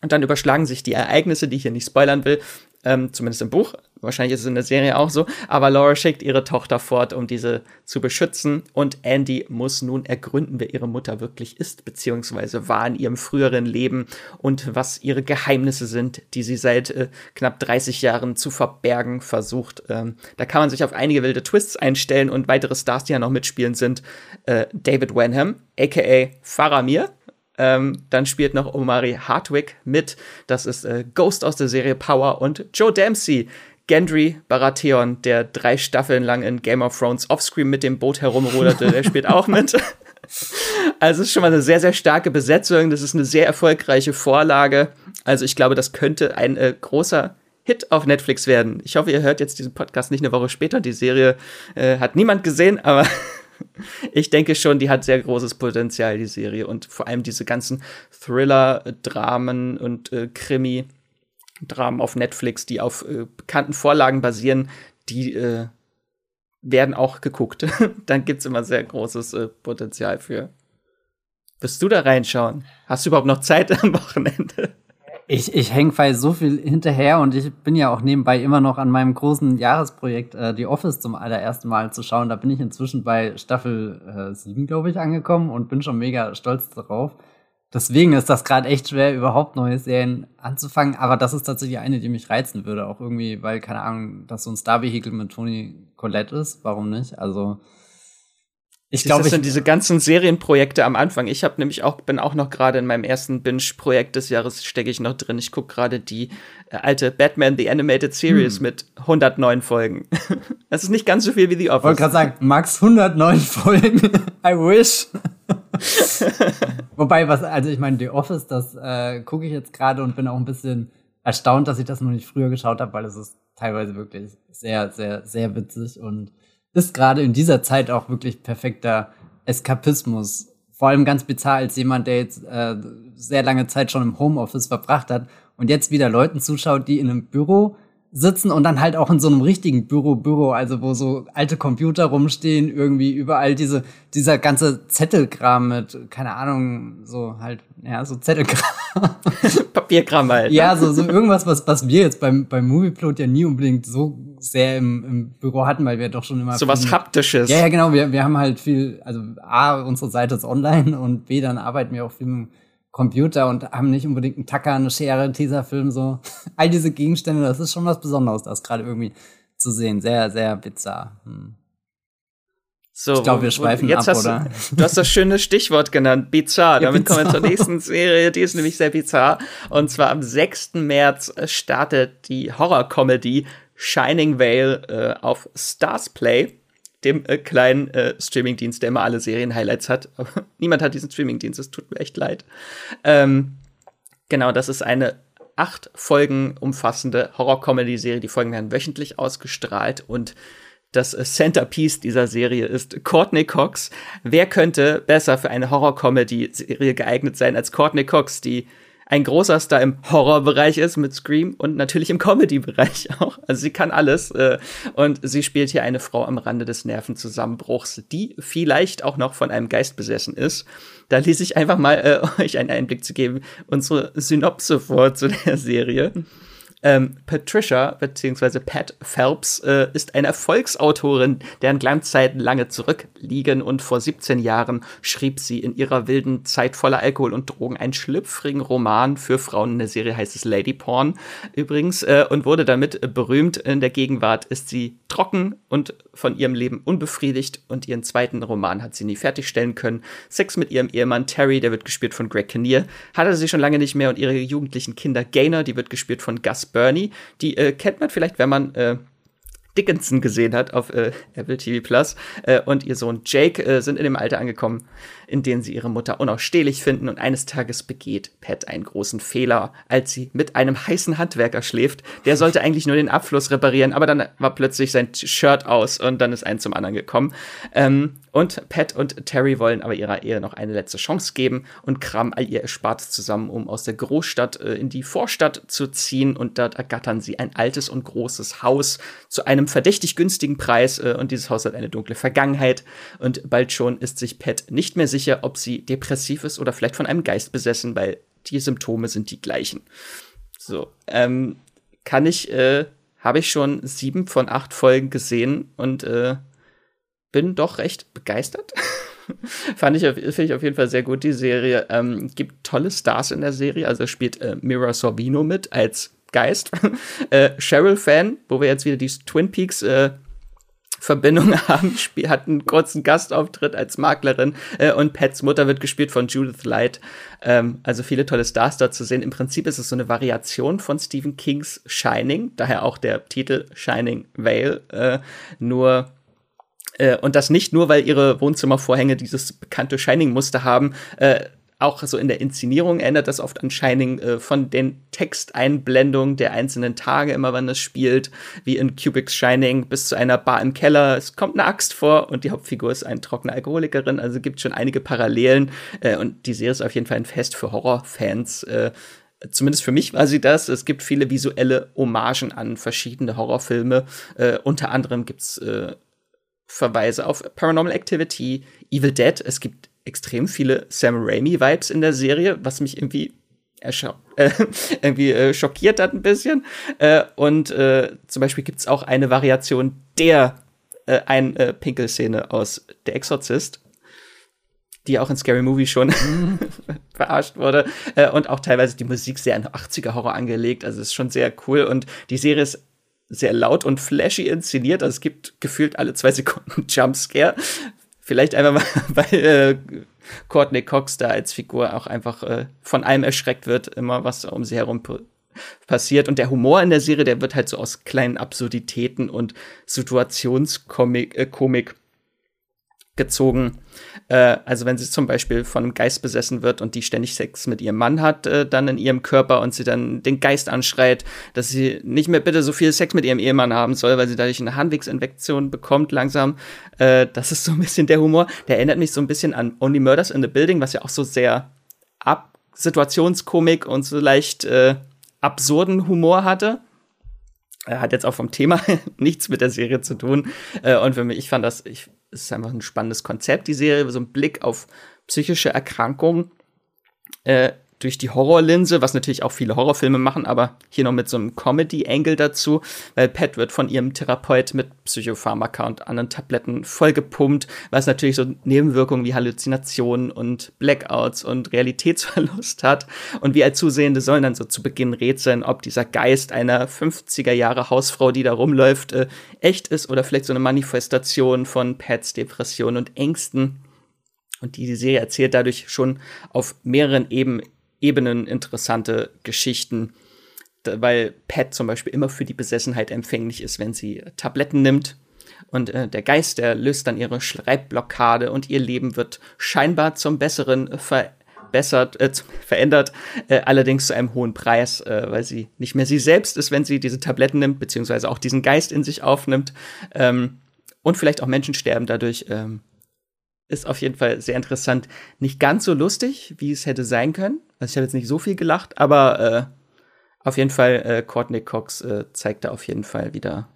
Und dann überschlagen sich die Ereignisse, die ich hier nicht spoilern will, ähm, zumindest im Buch. Wahrscheinlich ist es in der Serie auch so. Aber Laura schickt ihre Tochter fort, um diese zu beschützen. Und Andy muss nun ergründen, wer ihre Mutter wirklich ist, beziehungsweise war in ihrem früheren Leben und was ihre Geheimnisse sind, die sie seit äh, knapp 30 Jahren zu verbergen versucht. Ähm, da kann man sich auf einige wilde Twists einstellen und weitere Stars, die ja noch mitspielen, sind äh, David Wenham, aka Faramir ähm, dann spielt noch Omari Hartwig mit. Das ist äh, Ghost aus der Serie Power und Joe Dempsey. Gendry Baratheon, der drei Staffeln lang in Game of Thrones offscreen mit dem Boot herumruderte, der spielt auch mit. Also es ist schon mal eine sehr, sehr starke Besetzung. Das ist eine sehr erfolgreiche Vorlage. Also ich glaube, das könnte ein äh, großer Hit auf Netflix werden. Ich hoffe, ihr hört jetzt diesen Podcast nicht eine Woche später. Die Serie äh, hat niemand gesehen, aber ich denke schon, die hat sehr großes Potenzial, die Serie. Und vor allem diese ganzen Thriller, Dramen und äh, Krimi-Dramen auf Netflix, die auf äh, bekannten Vorlagen basieren, die äh, werden auch geguckt. Dann gibt es immer sehr großes äh, Potenzial für. Wirst du da reinschauen? Hast du überhaupt noch Zeit am Wochenende? Ich, ich hänge bei so viel hinterher und ich bin ja auch nebenbei immer noch an meinem großen Jahresprojekt äh, The Office zum allerersten Mal zu schauen. Da bin ich inzwischen bei Staffel äh, 7, glaube ich, angekommen und bin schon mega stolz darauf. Deswegen ist das gerade echt schwer, überhaupt neue Serien anzufangen. Aber das ist tatsächlich eine, die mich reizen würde. Auch irgendwie, weil, keine Ahnung, dass so ein Star-Vehikel mit Tony Collette ist. Warum nicht? Also, Ich glaube, das sind diese ganzen Serienprojekte am Anfang. Ich habe nämlich auch bin auch noch gerade in meinem ersten Binge-Projekt des Jahres stecke ich noch drin. Ich gucke gerade die äh, alte Batman the Animated Series hm. mit 109 Folgen. das ist nicht ganz so viel wie The Office. Ich wollte gerade sagen, Max 109 Folgen. I wish. Wobei was also ich meine The Office, das äh, gucke ich jetzt gerade und bin auch ein bisschen erstaunt, dass ich das noch nicht früher geschaut habe, weil es ist teilweise wirklich sehr sehr sehr witzig und ist gerade in dieser Zeit auch wirklich perfekter Eskapismus. Vor allem ganz bizarr als jemand, der jetzt äh, sehr lange Zeit schon im Homeoffice verbracht hat und jetzt wieder Leuten zuschaut, die in einem Büro sitzen und dann halt auch in so einem richtigen Büro, Büro, also wo so alte Computer rumstehen, irgendwie überall diese, dieser ganze Zettelkram mit, keine Ahnung, so halt, ja, so Zettelkram. Papierkram halt. Ne? Ja, so, so irgendwas, was, was wir jetzt beim, beim Movieplot ja nie unbedingt so sehr im, im Büro hatten, weil wir doch schon immer. So was Haptisches. Ja, ja, genau. Wir, wir haben halt viel, also A, unsere Seite ist online und B, dann arbeiten wir auch viel mit Computer und haben nicht unbedingt einen Tacker, eine Schere, einen Tesafilm, so. All diese Gegenstände, das ist schon was Besonderes, das gerade irgendwie zu sehen. Sehr, sehr bizarr. Hm. So, ich glaube, wir schweifen jetzt ab, hast oder? Du, du hast das schöne Stichwort genannt, bizarr. Ja, Damit bizarr. kommen wir zur nächsten Serie, die ist nämlich sehr bizarr. Und zwar am 6. März startet die Horror-Comedy Shining Vale äh, auf Stars Play dem äh, kleinen äh, Streamingdienst, der immer alle Serien-Highlights hat. Niemand hat diesen Streamingdienst, es tut mir echt leid. Ähm, genau, das ist eine acht Folgen umfassende Horror-Comedy-Serie. Die Folgen werden wöchentlich ausgestrahlt und das äh, Centerpiece dieser Serie ist Courtney Cox. Wer könnte besser für eine Horror-Comedy-Serie geeignet sein als Courtney Cox, die ein großer Star im Horrorbereich ist mit Scream und natürlich im Comedy-Bereich auch. Also sie kann alles äh, und sie spielt hier eine Frau am Rande des Nervenzusammenbruchs, die vielleicht auch noch von einem Geist besessen ist. Da lese ich einfach mal äh, euch einen Einblick zu geben, unsere Synopse vor zu der Serie. Ähm, Patricia bzw. Pat Phelps äh, ist eine Erfolgsautorin, deren Glanzzeiten lange zurückliegen und vor 17 Jahren schrieb sie in ihrer wilden Zeit voller Alkohol und Drogen einen schlüpfrigen Roman für Frauen. In der Serie heißt es Lady Porn übrigens äh, und wurde damit berühmt. In der Gegenwart ist sie trocken und von ihrem Leben unbefriedigt und ihren zweiten Roman hat sie nie fertigstellen können. Sex mit ihrem Ehemann Terry, der wird gespielt von Greg Kinnear, hatte sie schon lange nicht mehr und ihre jugendlichen Kinder Gaynor, die wird gespielt von Gus Bernie. Die äh, kennt man vielleicht, wenn man äh, Dickinson gesehen hat auf äh, Apple TV Plus äh, und ihr Sohn Jake äh, sind in dem Alter angekommen, in denen sie ihre Mutter unausstehlich finden und eines Tages begeht Pat einen großen Fehler, als sie mit einem heißen Handwerker schläft. Der sollte eigentlich nur den Abfluss reparieren, aber dann war plötzlich sein Shirt aus und dann ist ein zum anderen gekommen. Ähm, und Pat und Terry wollen aber ihrer Ehe noch eine letzte Chance geben und kramen all ihr Erspartes zusammen, um aus der Großstadt äh, in die Vorstadt zu ziehen. Und dort ergattern sie ein altes und großes Haus zu einem verdächtig günstigen Preis. Äh, und dieses Haus hat eine dunkle Vergangenheit. Und bald schon ist sich Pat nicht mehr sicher, ob sie depressiv ist oder vielleicht von einem Geist besessen, weil die Symptome sind die gleichen. So, ähm, kann ich, äh, habe ich schon sieben von acht Folgen gesehen und äh, bin doch recht begeistert. Fand ich, finde ich auf jeden Fall sehr gut, die Serie. Ähm, gibt tolle Stars in der Serie. Also spielt äh, Mira Sorvino mit als Geist. äh, Cheryl Fan, wo wir jetzt wieder die Twin Peaks äh, Verbindung haben, hat einen kurzen Gastauftritt als Maklerin äh, und Pets Mutter wird gespielt von Judith Light. Ähm, also viele tolle Stars dort zu sehen. Im Prinzip ist es so eine Variation von Stephen Kings Shining, daher auch der Titel Shining Vale, äh, nur äh, und das nicht nur, weil ihre Wohnzimmervorhänge dieses bekannte Shining-Muster haben, äh, auch so in der Inszenierung ändert das oft an Shining äh, von den Texteinblendungen der einzelnen Tage, immer wann es spielt, wie in Cubics Shining, bis zu einer Bar im Keller. Es kommt eine Axt vor und die Hauptfigur ist eine trockene Alkoholikerin, also gibt schon einige Parallelen äh, und die Serie ist auf jeden Fall ein Fest für Horrorfans. Äh, zumindest für mich war sie das. Es gibt viele visuelle Hommagen an verschiedene Horrorfilme. Äh, unter anderem gibt's äh, Verweise auf Paranormal Activity, Evil Dead. Es gibt extrem viele Sam Raimi-Vibes in der Serie, was mich irgendwie äh, irgendwie äh, schockiert hat ein bisschen. Äh, und äh, zum Beispiel gibt es auch eine Variation der äh, ein äh, Pinkelszene aus Der Exorzist, die auch in Scary Movie schon verarscht wurde. Äh, und auch teilweise die Musik sehr an 80er-Horror angelegt. Also ist schon sehr cool. Und die Serie ist sehr laut und flashy inszeniert. Also es gibt gefühlt alle zwei Sekunden Jumpscare. Vielleicht einfach, weil äh, Courtney Cox da als Figur auch einfach äh, von allem erschreckt wird, immer was um sie herum passiert. Und der Humor in der Serie, der wird halt so aus kleinen Absurditäten und Situationskomik äh, Komik gezogen. Äh, also wenn sie zum Beispiel von einem Geist besessen wird und die ständig Sex mit ihrem Mann hat, äh, dann in ihrem Körper und sie dann den Geist anschreit, dass sie nicht mehr bitte so viel Sex mit ihrem Ehemann haben soll, weil sie dadurch eine Harnwegsinfektion bekommt langsam. Äh, das ist so ein bisschen der Humor. Der erinnert mich so ein bisschen an Only Murders in the Building, was ja auch so sehr ab Situationskomik und so leicht äh, absurden Humor hatte hat jetzt auch vom Thema nichts mit der Serie zu tun. Äh, und für mich, ich fand das, ich es ist einfach ein spannendes Konzept, die Serie, so ein Blick auf psychische Erkrankungen. Äh, durch die Horrorlinse, was natürlich auch viele Horrorfilme machen, aber hier noch mit so einem Comedy-Angle dazu, weil Pat wird von ihrem Therapeut mit Psychopharmaka und anderen Tabletten vollgepumpt, was natürlich so Nebenwirkungen wie Halluzinationen und Blackouts und Realitätsverlust hat. Und wir als Zusehende sollen dann so zu Beginn rätseln, ob dieser Geist einer 50er Jahre Hausfrau, die da rumläuft, äh, echt ist oder vielleicht so eine Manifestation von Pats Depression und Ängsten. Und die Serie erzählt dadurch schon auf mehreren Ebenen Ebenen interessante Geschichten, weil Pat zum Beispiel immer für die Besessenheit empfänglich ist, wenn sie Tabletten nimmt. Und äh, der Geist, der löst dann ihre Schreibblockade und ihr Leben wird scheinbar zum Besseren verbessert, äh, verändert, äh, allerdings zu einem hohen Preis, äh, weil sie nicht mehr sie selbst ist, wenn sie diese Tabletten nimmt, beziehungsweise auch diesen Geist in sich aufnimmt. Ähm, und vielleicht auch Menschen sterben dadurch. Ähm, ist auf jeden Fall sehr interessant. Nicht ganz so lustig, wie es hätte sein können. Also ich habe jetzt nicht so viel gelacht, aber äh, auf jeden Fall, äh, Courtney Cox äh, zeigt da auf jeden Fall wieder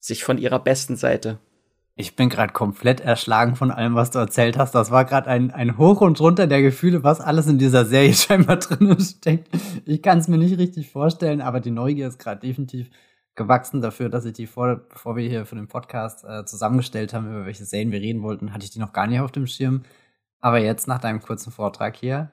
sich von ihrer besten Seite. Ich bin gerade komplett erschlagen von allem, was du erzählt hast. Das war gerade ein, ein Hoch und runter der Gefühle, was alles in dieser Serie scheinbar drin steckt. Ich kann es mir nicht richtig vorstellen, aber die Neugier ist gerade definitiv gewachsen dafür, dass ich die vor, bevor wir hier für den Podcast äh, zusammengestellt haben, über welche Serien wir reden wollten, hatte ich die noch gar nicht auf dem Schirm. Aber jetzt nach deinem kurzen Vortrag hier,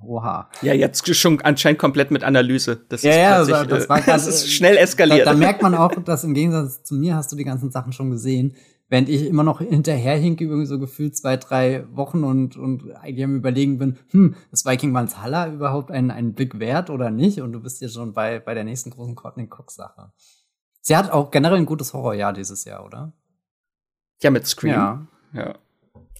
oha. Ja, jetzt schon anscheinend komplett mit Analyse. Das ja, ist ja, also, das, war grad, das ist schnell eskaliert. Da, da merkt man auch, dass im Gegensatz zu mir hast du die ganzen Sachen schon gesehen während ich immer noch hinterherhinke, irgendwie so gefühlt zwei, drei Wochen und, und eigentlich am überlegen bin, hm, ist Viking Valhalla überhaupt ein, ein Blick wert oder nicht? Und du bist hier schon bei, bei der nächsten großen Courtney Cox Sache. Sie hat auch generell ein gutes Horrorjahr dieses Jahr, oder? Ja, mit Scream. Ja. ja.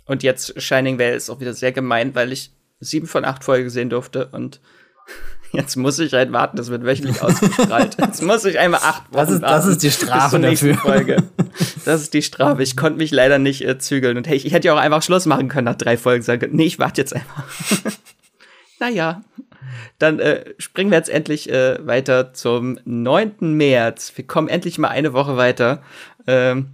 Und jetzt Shining Vale ist auch wieder sehr gemein, weil ich sieben von acht Folgen sehen durfte und Jetzt muss ich halt warten, das wird wöchentlich ausgestrahlt. Jetzt muss ich einmal acht Wochen das ist, warten. Das ist die Strafe dafür. Folge. Das ist die Strafe. Ich konnte mich leider nicht äh, zügeln. Und hey, ich, ich hätte ja auch einfach Schluss machen können nach drei Folgen. Sagen, nee, ich warte jetzt einfach. naja. Dann äh, springen wir jetzt endlich äh, weiter zum 9. März. Wir kommen endlich mal eine Woche weiter. Ähm,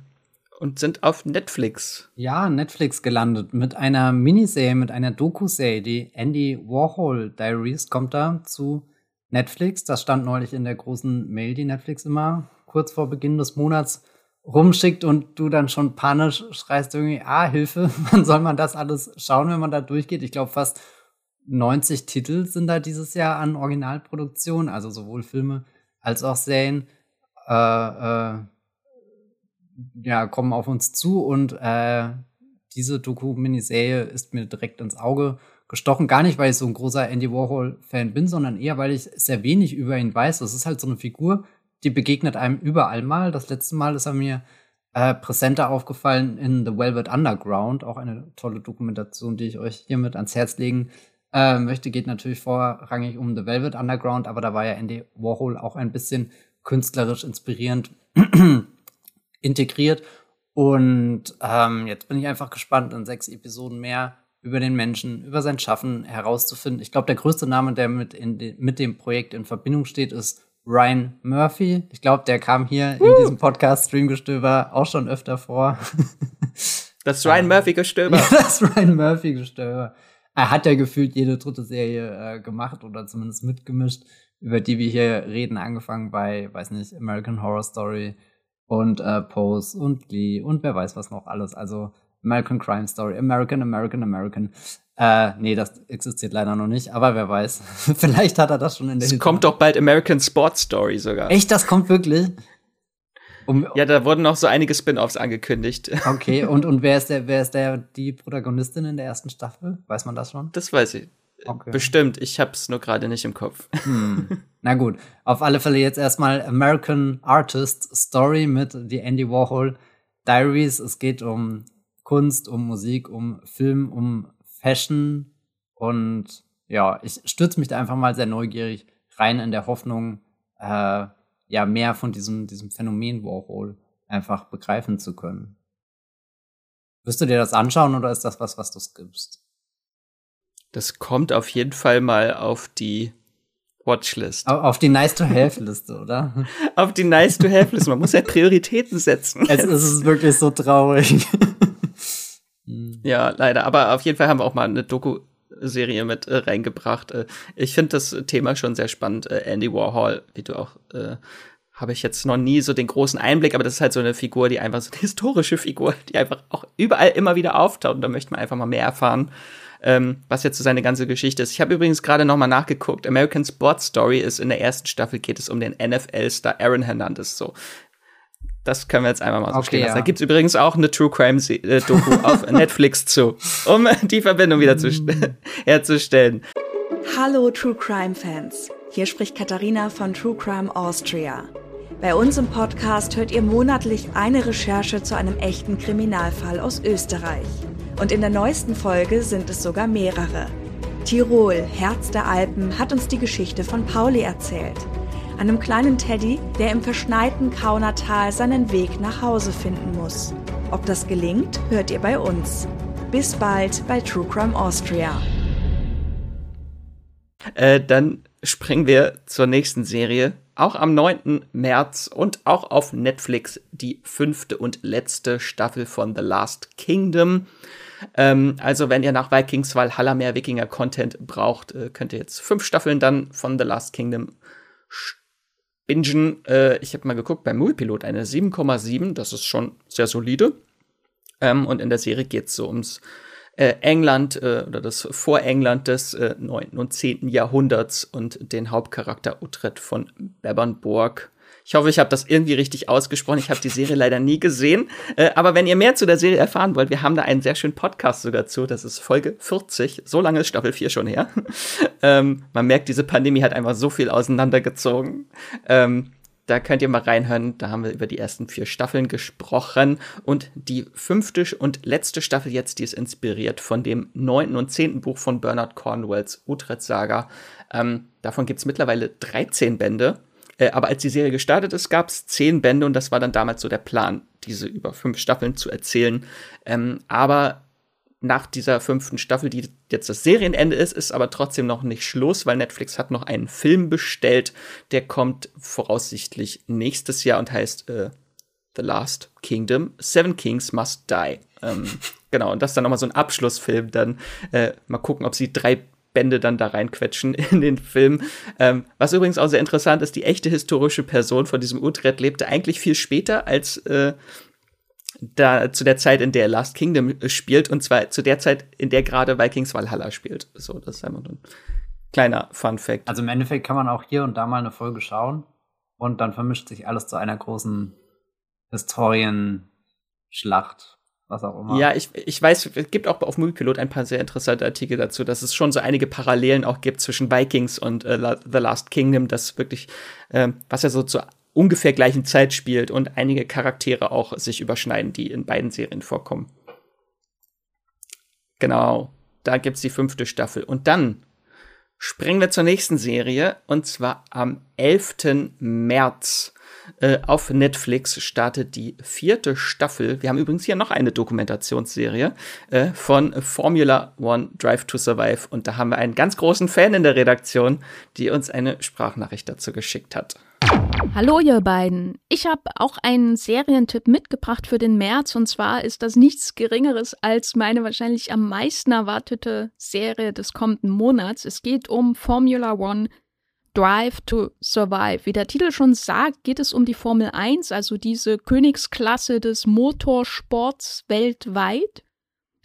und sind auf Netflix. Ja, Netflix gelandet mit einer Miniserie, mit einer Doku-Serie. Die Andy Warhol Diaries kommt da zu Netflix. Das stand neulich in der großen Mail, die Netflix immer kurz vor Beginn des Monats rumschickt und du dann schon panisch schreist irgendwie, ah, Hilfe, wann soll man das alles schauen, wenn man da durchgeht? Ich glaube, fast 90 Titel sind da dieses Jahr an Originalproduktion, also sowohl Filme als auch Serien. Äh, äh, ja, kommen auf uns zu und äh, diese Doku-Miniserie ist mir direkt ins Auge gestochen. Gar nicht, weil ich so ein großer Andy Warhol-Fan bin, sondern eher, weil ich sehr wenig über ihn weiß. Das ist halt so eine Figur, die begegnet einem überall mal. Das letzte Mal ist er mir äh, präsenter aufgefallen in The Velvet Underground, auch eine tolle Dokumentation, die ich euch hiermit ans Herz legen äh, möchte. Geht natürlich vorrangig um The Velvet Underground, aber da war ja Andy Warhol auch ein bisschen künstlerisch inspirierend integriert. Und ähm, jetzt bin ich einfach gespannt, in sechs Episoden mehr über den Menschen, über sein Schaffen herauszufinden. Ich glaube, der größte Name, der mit, de mit dem Projekt in Verbindung steht, ist Ryan Murphy. Ich glaube, der kam hier uh. in diesem Podcast Streamgestöber auch schon öfter vor. Das Ryan Murphy Gestöber. Ja, das Ryan Murphy Gestöber. Er hat ja gefühlt jede dritte Serie äh, gemacht oder zumindest mitgemischt, über die wir hier reden, angefangen bei, weiß nicht, American Horror Story, und äh, Pose und Glee und wer weiß was noch alles. Also American Crime Story, American, American, American. Äh, nee, das existiert leider noch nicht, aber wer weiß. Vielleicht hat er das schon in der Es kommt doch bald American Sports Story sogar. Echt, das kommt wirklich? Um, ja, da wurden noch so einige Spin-offs angekündigt. Okay, und, und wer ist der, wer ist der, die Protagonistin in der ersten Staffel? Weiß man das schon? Das weiß ich. Okay. Bestimmt, ich hab's nur gerade nicht im Kopf. Hm. Na gut, auf alle Fälle jetzt erstmal American Artist Story mit The Andy Warhol Diaries. Es geht um Kunst, um Musik, um Film, um Fashion und ja, ich stürze mich da einfach mal sehr neugierig rein in der Hoffnung, äh, ja, mehr von diesem, diesem Phänomen Warhol einfach begreifen zu können. Wirst du dir das anschauen oder ist das was, was du skippst? Das kommt auf jeden Fall mal auf die Watchlist. Auf die Nice-to-Have-Liste, oder? auf die Nice-to-Have-Liste. Man muss ja Prioritäten setzen. Es, es ist wirklich so traurig. ja, leider. Aber auf jeden Fall haben wir auch mal eine Doku-Serie mit äh, reingebracht. Äh, ich finde das Thema schon sehr spannend. Äh, Andy Warhol, wie du auch äh, habe ich jetzt noch nie so den großen Einblick, aber das ist halt so eine Figur, die einfach so eine historische Figur, die einfach auch überall immer wieder auftaucht. Und da möchte man einfach mal mehr erfahren ähm, was jetzt so seine ganze Geschichte ist. Ich habe übrigens gerade noch mal nachgeguckt. American Sports Story ist in der ersten Staffel geht es um den NFL-Star Aaron Hernandez. So, das können wir jetzt einmal mal so okay, stehen lassen. Ja. Da gibt's übrigens auch eine True Crime äh, Doku auf Netflix zu, um die Verbindung wieder zu, herzustellen. Hallo True Crime Fans. Hier spricht Katharina von True Crime Austria. Bei uns im Podcast hört ihr monatlich eine Recherche zu einem echten Kriminalfall aus Österreich. Und in der neuesten Folge sind es sogar mehrere. Tirol, Herz der Alpen, hat uns die Geschichte von Pauli erzählt. Einem kleinen Teddy, der im verschneiten Kaunertal seinen Weg nach Hause finden muss. Ob das gelingt, hört ihr bei uns. Bis bald bei True Crime Austria. Äh, dann springen wir zur nächsten Serie. Auch am 9. März und auch auf Netflix die fünfte und letzte Staffel von The Last Kingdom. Ähm, also, wenn ihr nach Vikings Valhalla mehr Wikinger-Content braucht, äh, könnt ihr jetzt fünf Staffeln dann von The Last Kingdom bingen. Äh, ich habe mal geguckt, beim Moviepilot eine 7,7, das ist schon sehr solide. Ähm, und in der Serie geht es so ums äh, England äh, oder das Vorengland des äh, 9. und 10. Jahrhunderts und den Hauptcharakter Utrecht von Bebernburg. Ich hoffe, ich habe das irgendwie richtig ausgesprochen. Ich habe die Serie leider nie gesehen. Äh, aber wenn ihr mehr zu der Serie erfahren wollt, wir haben da einen sehr schönen Podcast sogar zu. Das ist Folge 40. So lange ist Staffel 4 schon her. ähm, man merkt, diese Pandemie hat einfach so viel auseinandergezogen. Ähm, da könnt ihr mal reinhören. Da haben wir über die ersten vier Staffeln gesprochen. Und die fünfte und letzte Staffel jetzt, die ist inspiriert von dem neunten und zehnten Buch von Bernard Cornwells Utrecht-Saga. Ähm, davon gibt es mittlerweile 13 Bände. Äh, aber als die Serie gestartet ist, gab es zehn Bände und das war dann damals so der Plan, diese über fünf Staffeln zu erzählen. Ähm, aber nach dieser fünften Staffel, die jetzt das Serienende ist, ist aber trotzdem noch nicht Schluss, weil Netflix hat noch einen Film bestellt, der kommt voraussichtlich nächstes Jahr und heißt äh, The Last Kingdom, Seven Kings Must Die. Ähm, genau, und das ist dann nochmal so ein Abschlussfilm. Dann äh, mal gucken, ob sie drei Bände dann da reinquetschen in den Film. Ähm, was übrigens auch sehr interessant ist, die echte historische Person von diesem Utrecht lebte eigentlich viel später als äh, da zu der Zeit, in der Last Kingdom äh, spielt, und zwar zu der Zeit, in der gerade Vikings Valhalla spielt. So, das ist einfach ein kleiner Fun Fact. Also im Endeffekt kann man auch hier und da mal eine Folge schauen und dann vermischt sich alles zu einer großen Historienschlacht was auch immer. Ja, ich, ich weiß, es gibt auch auf Moviepilot ein paar sehr interessante Artikel dazu, dass es schon so einige Parallelen auch gibt zwischen Vikings und äh, The Last Kingdom, das wirklich, äh, was ja so zur ungefähr gleichen Zeit spielt und einige Charaktere auch sich überschneiden, die in beiden Serien vorkommen. Genau, da gibt's die fünfte Staffel. Und dann springen wir zur nächsten Serie, und zwar am 11. März äh, auf Netflix startet die vierte Staffel. Wir haben übrigens hier noch eine Dokumentationsserie äh, von Formula One Drive to Survive. Und da haben wir einen ganz großen Fan in der Redaktion, die uns eine Sprachnachricht dazu geschickt hat. Hallo ihr beiden. Ich habe auch einen Serientipp mitgebracht für den März und zwar ist das nichts Geringeres als meine wahrscheinlich am meisten erwartete Serie des kommenden Monats. Es geht um Formula One Drive to Survive. Wie der Titel schon sagt, geht es um die Formel 1, also diese Königsklasse des Motorsports weltweit.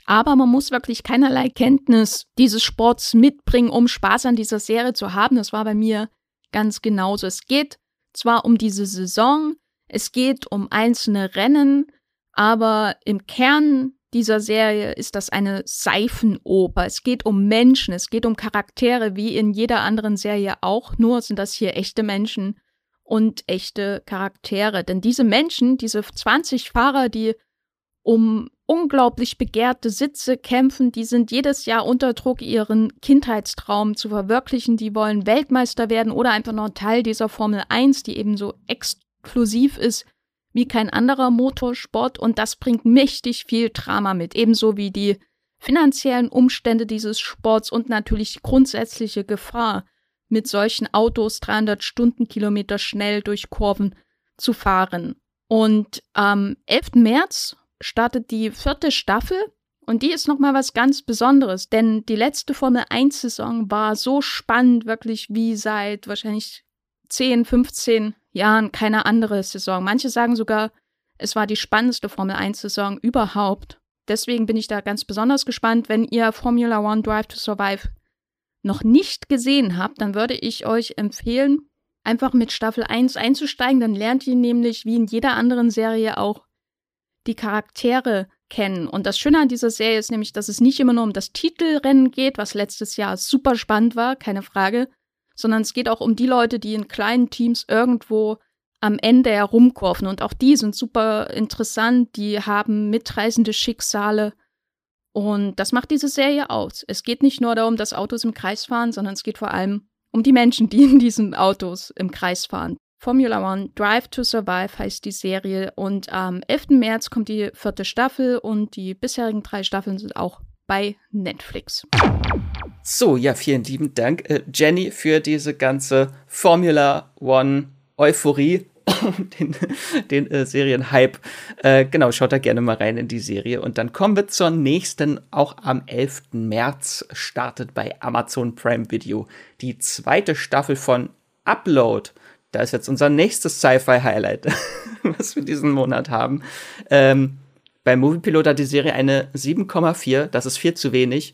Aber man muss wirklich keinerlei Kenntnis dieses Sports mitbringen, um Spaß an dieser Serie zu haben. Das war bei mir ganz genauso. Es geht zwar um diese Saison, Es geht um einzelne Rennen, aber im Kern dieser Serie ist das eine Seifenoper. Es geht um Menschen, es geht um Charaktere, wie in jeder anderen Serie auch, nur sind das hier echte Menschen und echte Charaktere. Denn diese Menschen, diese 20 Fahrer, die um unglaublich begehrte Sitze kämpfen, die sind jedes Jahr unter Druck, ihren Kindheitstraum zu verwirklichen. Die wollen Weltmeister werden oder einfach noch Teil dieser Formel 1, die eben so exklusiv ist wie kein anderer Motorsport und das bringt mächtig viel Drama mit, ebenso wie die finanziellen Umstände dieses Sports und natürlich die grundsätzliche Gefahr, mit solchen Autos 300 Stundenkilometer schnell durch Kurven zu fahren. Und am 11. März startet die vierte Staffel und die ist nochmal was ganz Besonderes, denn die letzte Formel 1 Saison war so spannend, wirklich wie seit wahrscheinlich 10, 15 Jahren keine andere Saison. Manche sagen sogar, es war die spannendste Formel 1 Saison überhaupt. Deswegen bin ich da ganz besonders gespannt, wenn ihr Formula One Drive to Survive noch nicht gesehen habt, dann würde ich euch empfehlen, einfach mit Staffel 1 einzusteigen. Dann lernt ihr nämlich wie in jeder anderen Serie auch die Charaktere kennen. Und das Schöne an dieser Serie ist nämlich, dass es nicht immer nur um das Titelrennen geht, was letztes Jahr super spannend war, keine Frage, sondern es geht auch um die Leute, die in kleinen Teams irgendwo am Ende herumkurven. Und auch die sind super interessant, die haben mitreißende Schicksale. Und das macht diese Serie aus. Es geht nicht nur darum, dass Autos im Kreis fahren, sondern es geht vor allem um die Menschen, die in diesen Autos im Kreis fahren. Formula One Drive to Survive heißt die Serie und am 11. März kommt die vierte Staffel und die bisherigen drei Staffeln sind auch bei Netflix. So, ja, vielen lieben Dank, äh, Jenny, für diese ganze Formula One Euphorie, den, den äh, Serienhype. Äh, genau, schaut da gerne mal rein in die Serie. Und dann kommen wir zur nächsten, auch am 11. März startet bei Amazon Prime Video die zweite Staffel von Upload. Da ist jetzt unser nächstes Sci-Fi-Highlight, was wir diesen Monat haben. Ähm, bei Moviepilot hat die Serie eine 7,4, das ist viel zu wenig.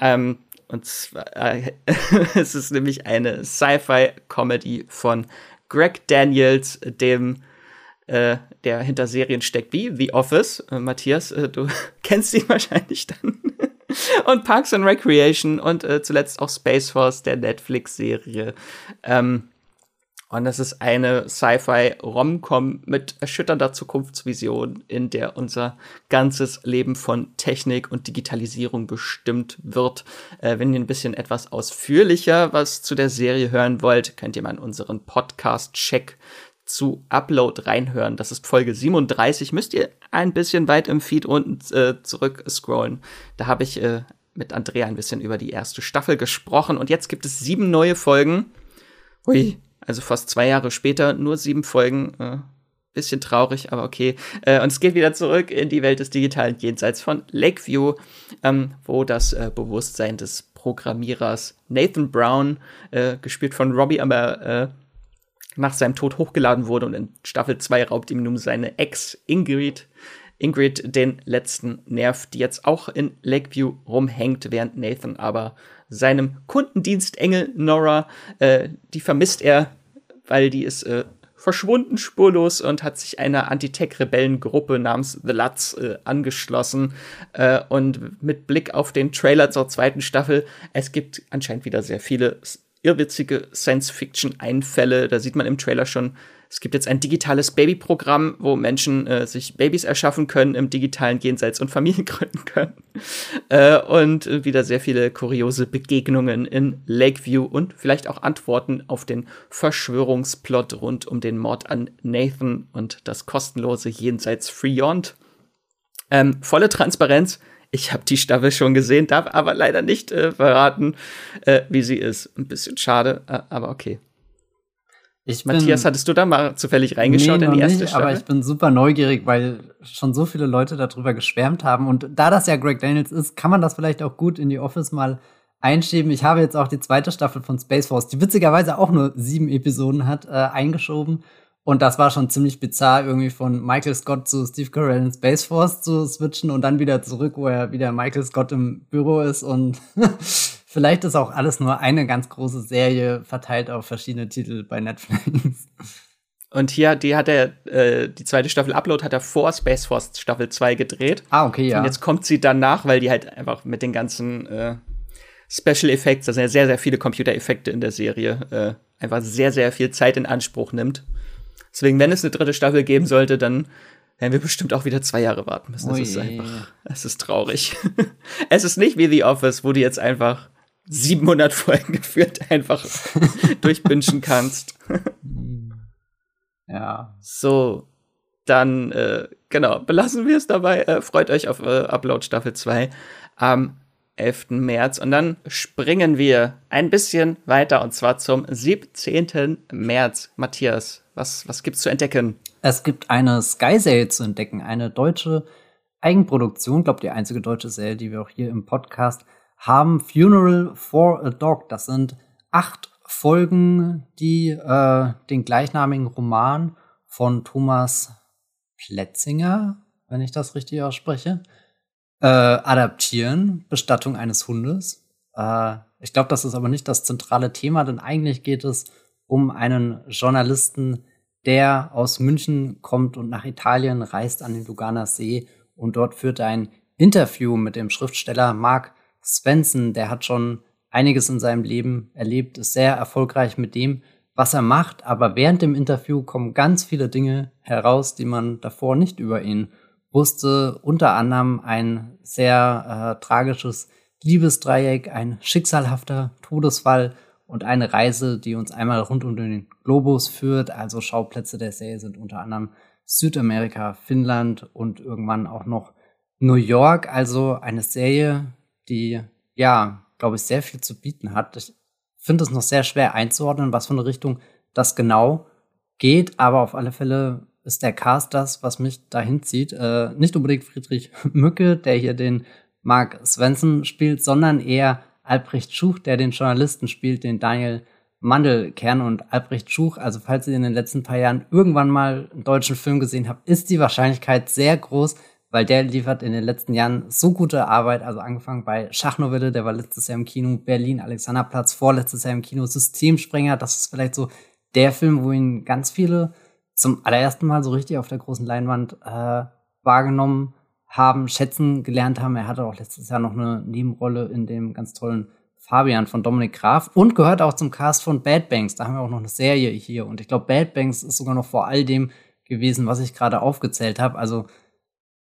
Ähm, und zwar, äh, es ist nämlich eine Sci-Fi-Comedy von Greg Daniels, dem äh, der hinter Serien steckt wie The Office. Äh, Matthias, äh, du kennst ihn wahrscheinlich dann. und Parks and Recreation und äh, zuletzt auch Space Force, der Netflix-Serie. Ähm, und das ist eine Sci-Fi-Rom-Com mit erschütternder Zukunftsvision, in der unser ganzes Leben von Technik und Digitalisierung bestimmt wird. Äh, wenn ihr ein bisschen etwas ausführlicher was zu der Serie hören wollt, könnt ihr mal in unseren Podcast-Check zu Upload reinhören. Das ist Folge 37. Müsst ihr ein bisschen weit im Feed unten äh, zurück scrollen. Da habe ich äh, mit Andrea ein bisschen über die erste Staffel gesprochen und jetzt gibt es sieben neue Folgen. Hui, also fast zwei Jahre später, nur sieben Folgen. Äh, bisschen traurig, aber okay. Äh, und es geht wieder zurück in die Welt des digitalen Jenseits von Lakeview, ähm, wo das äh, Bewusstsein des Programmierers Nathan Brown, äh, gespielt von Robbie, aber äh, nach seinem Tod hochgeladen wurde und in Staffel 2 raubt ihm nun seine Ex Ingrid Ingrid den letzten Nerv, die jetzt auch in Lakeview rumhängt, während Nathan aber seinem Kundendienstengel Nora, äh, die vermisst er, weil die ist äh, verschwunden spurlos und hat sich einer Anti-Tech-Rebellengruppe namens The Lutz äh, angeschlossen. Äh, und mit Blick auf den Trailer zur zweiten Staffel, es gibt anscheinend wieder sehr viele irrwitzige Science-Fiction-Einfälle. Da sieht man im Trailer schon es gibt jetzt ein digitales Babyprogramm, wo Menschen äh, sich Babys erschaffen können im digitalen Jenseits und Familien gründen können. Äh, und wieder sehr viele kuriose Begegnungen in Lakeview und vielleicht auch Antworten auf den Verschwörungsplot rund um den Mord an Nathan und das kostenlose Jenseits Freeyond. Ähm, volle Transparenz. Ich habe die Staffel schon gesehen, darf aber leider nicht äh, verraten, äh, wie sie ist. Ein bisschen schade, äh, aber okay. Ich Matthias, bin, hattest du da mal zufällig reingeschaut nee, in die erste nicht, Staffel? Aber ich bin super neugierig, weil schon so viele Leute darüber geschwärmt haben. Und da das ja Greg Daniels ist, kann man das vielleicht auch gut in die Office mal einschieben. Ich habe jetzt auch die zweite Staffel von Space Force, die witzigerweise auch nur sieben Episoden hat, äh, eingeschoben. Und das war schon ziemlich bizarr, irgendwie von Michael Scott zu Steve Carell in Space Force zu switchen und dann wieder zurück, wo er wieder Michael Scott im Büro ist und Vielleicht ist auch alles nur eine ganz große Serie verteilt auf verschiedene Titel bei Netflix. Und hier, die hat er, äh, die zweite Staffel Upload hat er vor Space Force Staffel 2 gedreht. Ah, okay, ja. Und jetzt kommt sie danach, weil die halt einfach mit den ganzen äh, Special Effects, da sind ja sehr, sehr viele Computereffekte in der Serie, äh, einfach sehr, sehr viel Zeit in Anspruch nimmt. Deswegen, wenn es eine dritte Staffel geben sollte, dann werden wir bestimmt auch wieder zwei Jahre warten müssen. Das ist einfach, es ist traurig. es ist nicht wie The Office, wo du jetzt einfach 700 Folgen geführt einfach durchbingen kannst. Ja. So, dann, äh, genau, belassen wir es dabei. Äh, freut euch auf äh, Upload Staffel 2 am 11. März. Und dann springen wir ein bisschen weiter und zwar zum 17. März. Matthias, was, was gibt's zu entdecken? Es gibt eine Sky-Serie zu entdecken, eine deutsche Eigenproduktion, glaube die einzige deutsche Serie, die wir auch hier im Podcast haben. Funeral for a Dog. Das sind acht Folgen, die äh, den gleichnamigen Roman von Thomas Pletzinger, wenn ich das richtig ausspreche, äh, adaptieren. Bestattung eines Hundes. Äh, ich glaube, das ist aber nicht das zentrale Thema, denn eigentlich geht es um einen Journalisten, der aus München kommt und nach Italien reist an den Luganer See und dort führt ein Interview mit dem Schriftsteller Mark Svensson. Der hat schon einiges in seinem Leben erlebt, ist sehr erfolgreich mit dem, was er macht, aber während dem Interview kommen ganz viele Dinge heraus, die man davor nicht über ihn wusste. Unter anderem ein sehr äh, tragisches Liebesdreieck, ein schicksalhafter Todesfall und eine Reise, die uns einmal rund um den Globus führt. Also Schauplätze der Serie sind unter anderem Südamerika, Finnland und irgendwann auch noch New York. Also eine Serie, die ja glaube ich, sehr viel zu bieten hat. Ich finde es noch sehr schwer einzuordnen, was für eine Richtung das genau geht, aber auf alle Fälle ist der Cast das, was mich dahin zieht. Äh, nicht unbedingt Friedrich Mücke, der hier den Mark Svensson spielt, sondern eher Albrecht Schuch, der den Journalisten spielt, den Daniel Mandelkern und Albrecht Schuch. Also falls ihr in den letzten paar Jahren irgendwann mal einen deutschen Film gesehen habt, ist die Wahrscheinlichkeit sehr groß, weil der liefert in den letzten Jahren so gute Arbeit, also angefangen bei Schachnovelle, der war letztes Jahr im Kino, Berlin, Alexanderplatz, vorletztes Jahr im Kino, Systemsprenger, das ist vielleicht so der Film, wo ihn ganz viele zum allerersten Mal so richtig auf der großen Leinwand äh, wahrgenommen haben, schätzen gelernt haben. Er hatte auch letztes Jahr noch eine Nebenrolle in dem ganz tollen Fabian von Dominik Graf und gehört auch zum Cast von Bad Banks. Da haben wir auch noch eine Serie hier und ich glaube, Bad Banks ist sogar noch vor all dem gewesen, was ich gerade aufgezählt habe. Also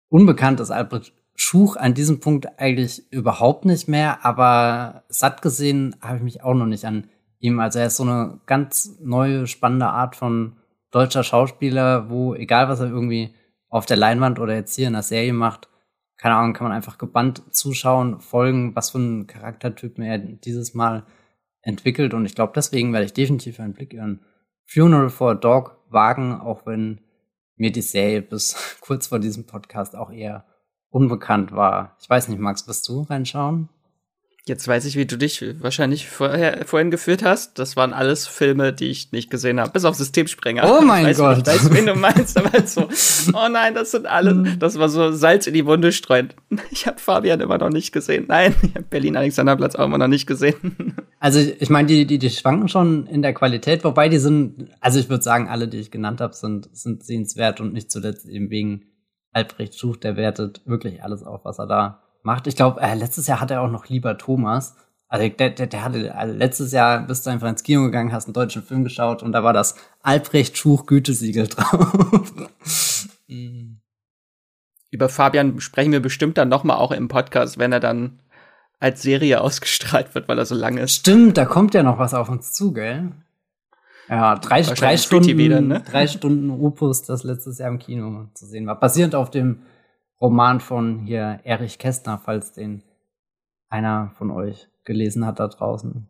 unbekannt ist Albrecht Schuch an diesem Punkt eigentlich überhaupt nicht mehr, aber satt gesehen habe ich mich auch noch nicht an ihm. Also er ist so eine ganz neue, spannende Art von deutscher Schauspieler, wo egal was er irgendwie auf der Leinwand oder jetzt hier in der Serie macht, keine Ahnung, kann man einfach gebannt zuschauen, folgen, was für ein Charaktertyp er dieses Mal entwickelt. Und ich glaube, deswegen werde ich definitiv einen Blick in Funeral for a Dog wagen, auch wenn mir die Serie bis kurz vor diesem Podcast auch eher unbekannt war. Ich weiß nicht, Max, wirst du reinschauen? Jetzt weiß ich, wie du dich wahrscheinlich vorher, vorhin geführt hast. Das waren alles Filme, die ich nicht gesehen habe, bis auf Systemsprenger. Oh mein ich weiß, Gott. Ich weiß, wen du meinst, aber so, oh nein, das sind alle, das war so Salz in die Wunde streuen. Ich habe Fabian immer noch nicht gesehen. Nein, ich habe Berlin-Alexanderplatz auch immer noch nicht gesehen. Also ich meine, die, die, die schwanken schon in der Qualität, wobei die sind, also ich würde sagen, alle, die ich genannt habe, sind, sind sehenswert und nicht zuletzt eben wegen Albrecht Schuch, der wertet wirklich alles auf, was er da macht. Ich glaube, äh, letztes Jahr hat er auch noch lieber Thomas. Also der, der, der hatte also letztes Jahr bist du einfach ins Kino gegangen, hast einen deutschen Film geschaut und da war das Albrecht Schuch Gütesiegel drauf. Über Fabian sprechen wir bestimmt dann noch mal auch im Podcast, wenn er dann als Serie ausgestrahlt wird, weil er so lang ist. Stimmt, da kommt ja noch was auf uns zu, gell? Ja, drei, drei Stunden, dann, ne? drei Stunden Opus, das letztes Jahr im Kino zu sehen war. Basierend auf dem Roman von hier Erich Kästner, falls den einer von euch gelesen hat da draußen.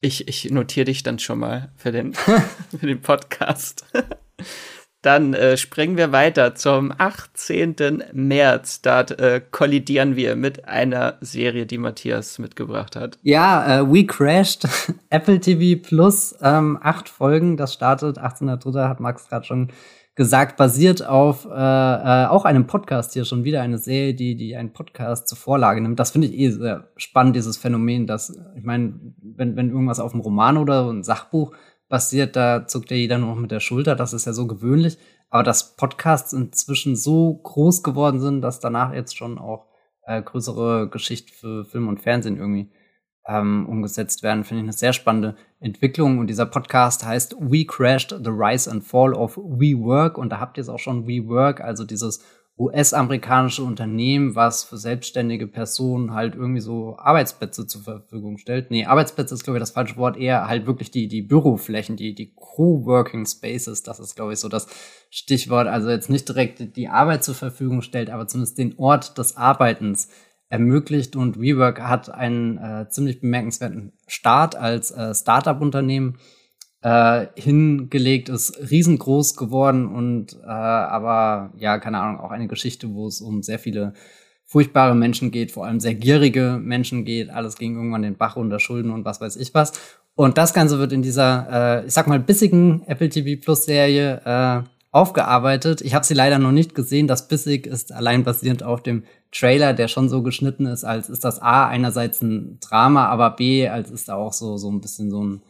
Ich, ich notiere dich dann schon mal für den, für den Podcast. Dann äh, springen wir weiter zum 18. März. Da äh, kollidieren wir mit einer Serie, die Matthias mitgebracht hat. Ja, äh, We Crashed, Apple TV Plus, ähm, acht Folgen. Das startet 18.03. hat Max gerade schon gesagt, basiert auf äh, äh, auch einem Podcast hier schon wieder eine Serie, die die einen Podcast zur Vorlage nimmt. Das finde ich eh sehr spannend, dieses Phänomen, dass ich meine, wenn wenn irgendwas auf einem Roman oder ein Sachbuch basiert, da zuckt ja jeder nur noch mit der Schulter. Das ist ja so gewöhnlich. Aber dass Podcasts inzwischen so groß geworden sind, dass danach jetzt schon auch äh, größere Geschichten für Film und Fernsehen irgendwie ähm, umgesetzt werden, finde ich eine sehr spannende Entwicklung. Und dieser Podcast heißt We Crashed the Rise and Fall of WeWork. Und da habt ihr es auch schon WeWork, also dieses US-amerikanische Unternehmen, was für selbstständige Personen halt irgendwie so Arbeitsplätze zur Verfügung stellt. Nee, Arbeitsplätze ist, glaube ich, das falsche Wort, eher halt wirklich die, die Büroflächen, die, die Co-working Spaces, das ist, glaube ich, so das Stichwort. Also jetzt nicht direkt die Arbeit zur Verfügung stellt, aber zumindest den Ort des Arbeitens ermöglicht und WeWork hat einen äh, ziemlich bemerkenswerten Start als äh, Startup-Unternehmen äh, hingelegt, ist riesengroß geworden und äh, aber ja, keine Ahnung, auch eine Geschichte, wo es um sehr viele furchtbare Menschen geht, vor allem sehr gierige Menschen geht, alles ging irgendwann den Bach unter Schulden und was weiß ich was. Und das Ganze wird in dieser, äh, ich sag mal, bissigen Apple TV Plus Serie äh, aufgearbeitet. Ich habe sie leider noch nicht gesehen. Das Bissig ist allein basierend auf dem Trailer, der schon so geschnitten ist, als ist das A einerseits ein Drama, aber B als ist da auch so so ein bisschen so ein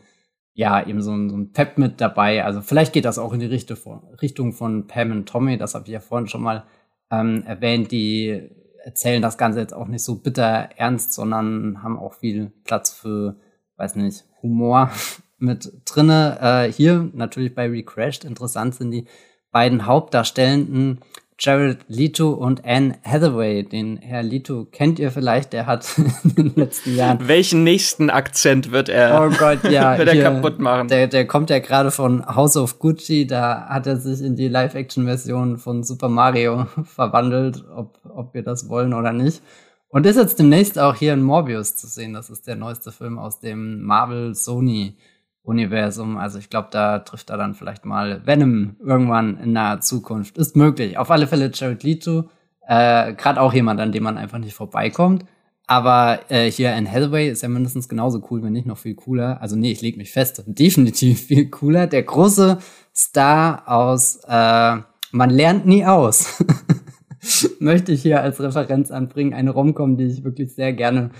ja, eben so ein, so ein Pep mit dabei. Also vielleicht geht das auch in die Richtung von, Pam und Tommy, das habe ich ja vorhin schon mal ähm, erwähnt, die erzählen das Ganze jetzt auch nicht so bitter ernst, sondern haben auch viel Platz für, weiß nicht, Humor mit drinne. Äh, hier natürlich bei Recrashed interessant sind die beiden Hauptdarstellenden Jared Leto und Anne Hathaway. Den Herr Leto kennt ihr vielleicht, der hat in den letzten Jahren. Welchen nächsten Akzent wird er, oh Gott, ja, wird er hier, kaputt machen? Der, der kommt ja gerade von House of Gucci, da hat er sich in die Live-Action-Version von Super Mario verwandelt, ob, ob wir das wollen oder nicht. Und ist jetzt demnächst auch hier in Morbius zu sehen. Das ist der neueste Film aus dem Marvel Sony Universum. Also ich glaube, da trifft er dann vielleicht mal Venom irgendwann in naher Zukunft. Ist möglich. Auf alle Fälle Jared Leto, äh, gerade auch jemand, an dem man einfach nicht vorbeikommt. Aber äh, hier in Hathaway ist ja mindestens genauso cool, wenn nicht noch viel cooler. Also nee, ich leg mich fest, definitiv viel cooler. Der große Star aus äh, Man lernt nie aus. Möchte ich hier als Referenz anbringen. Eine Romcom, die ich wirklich sehr gerne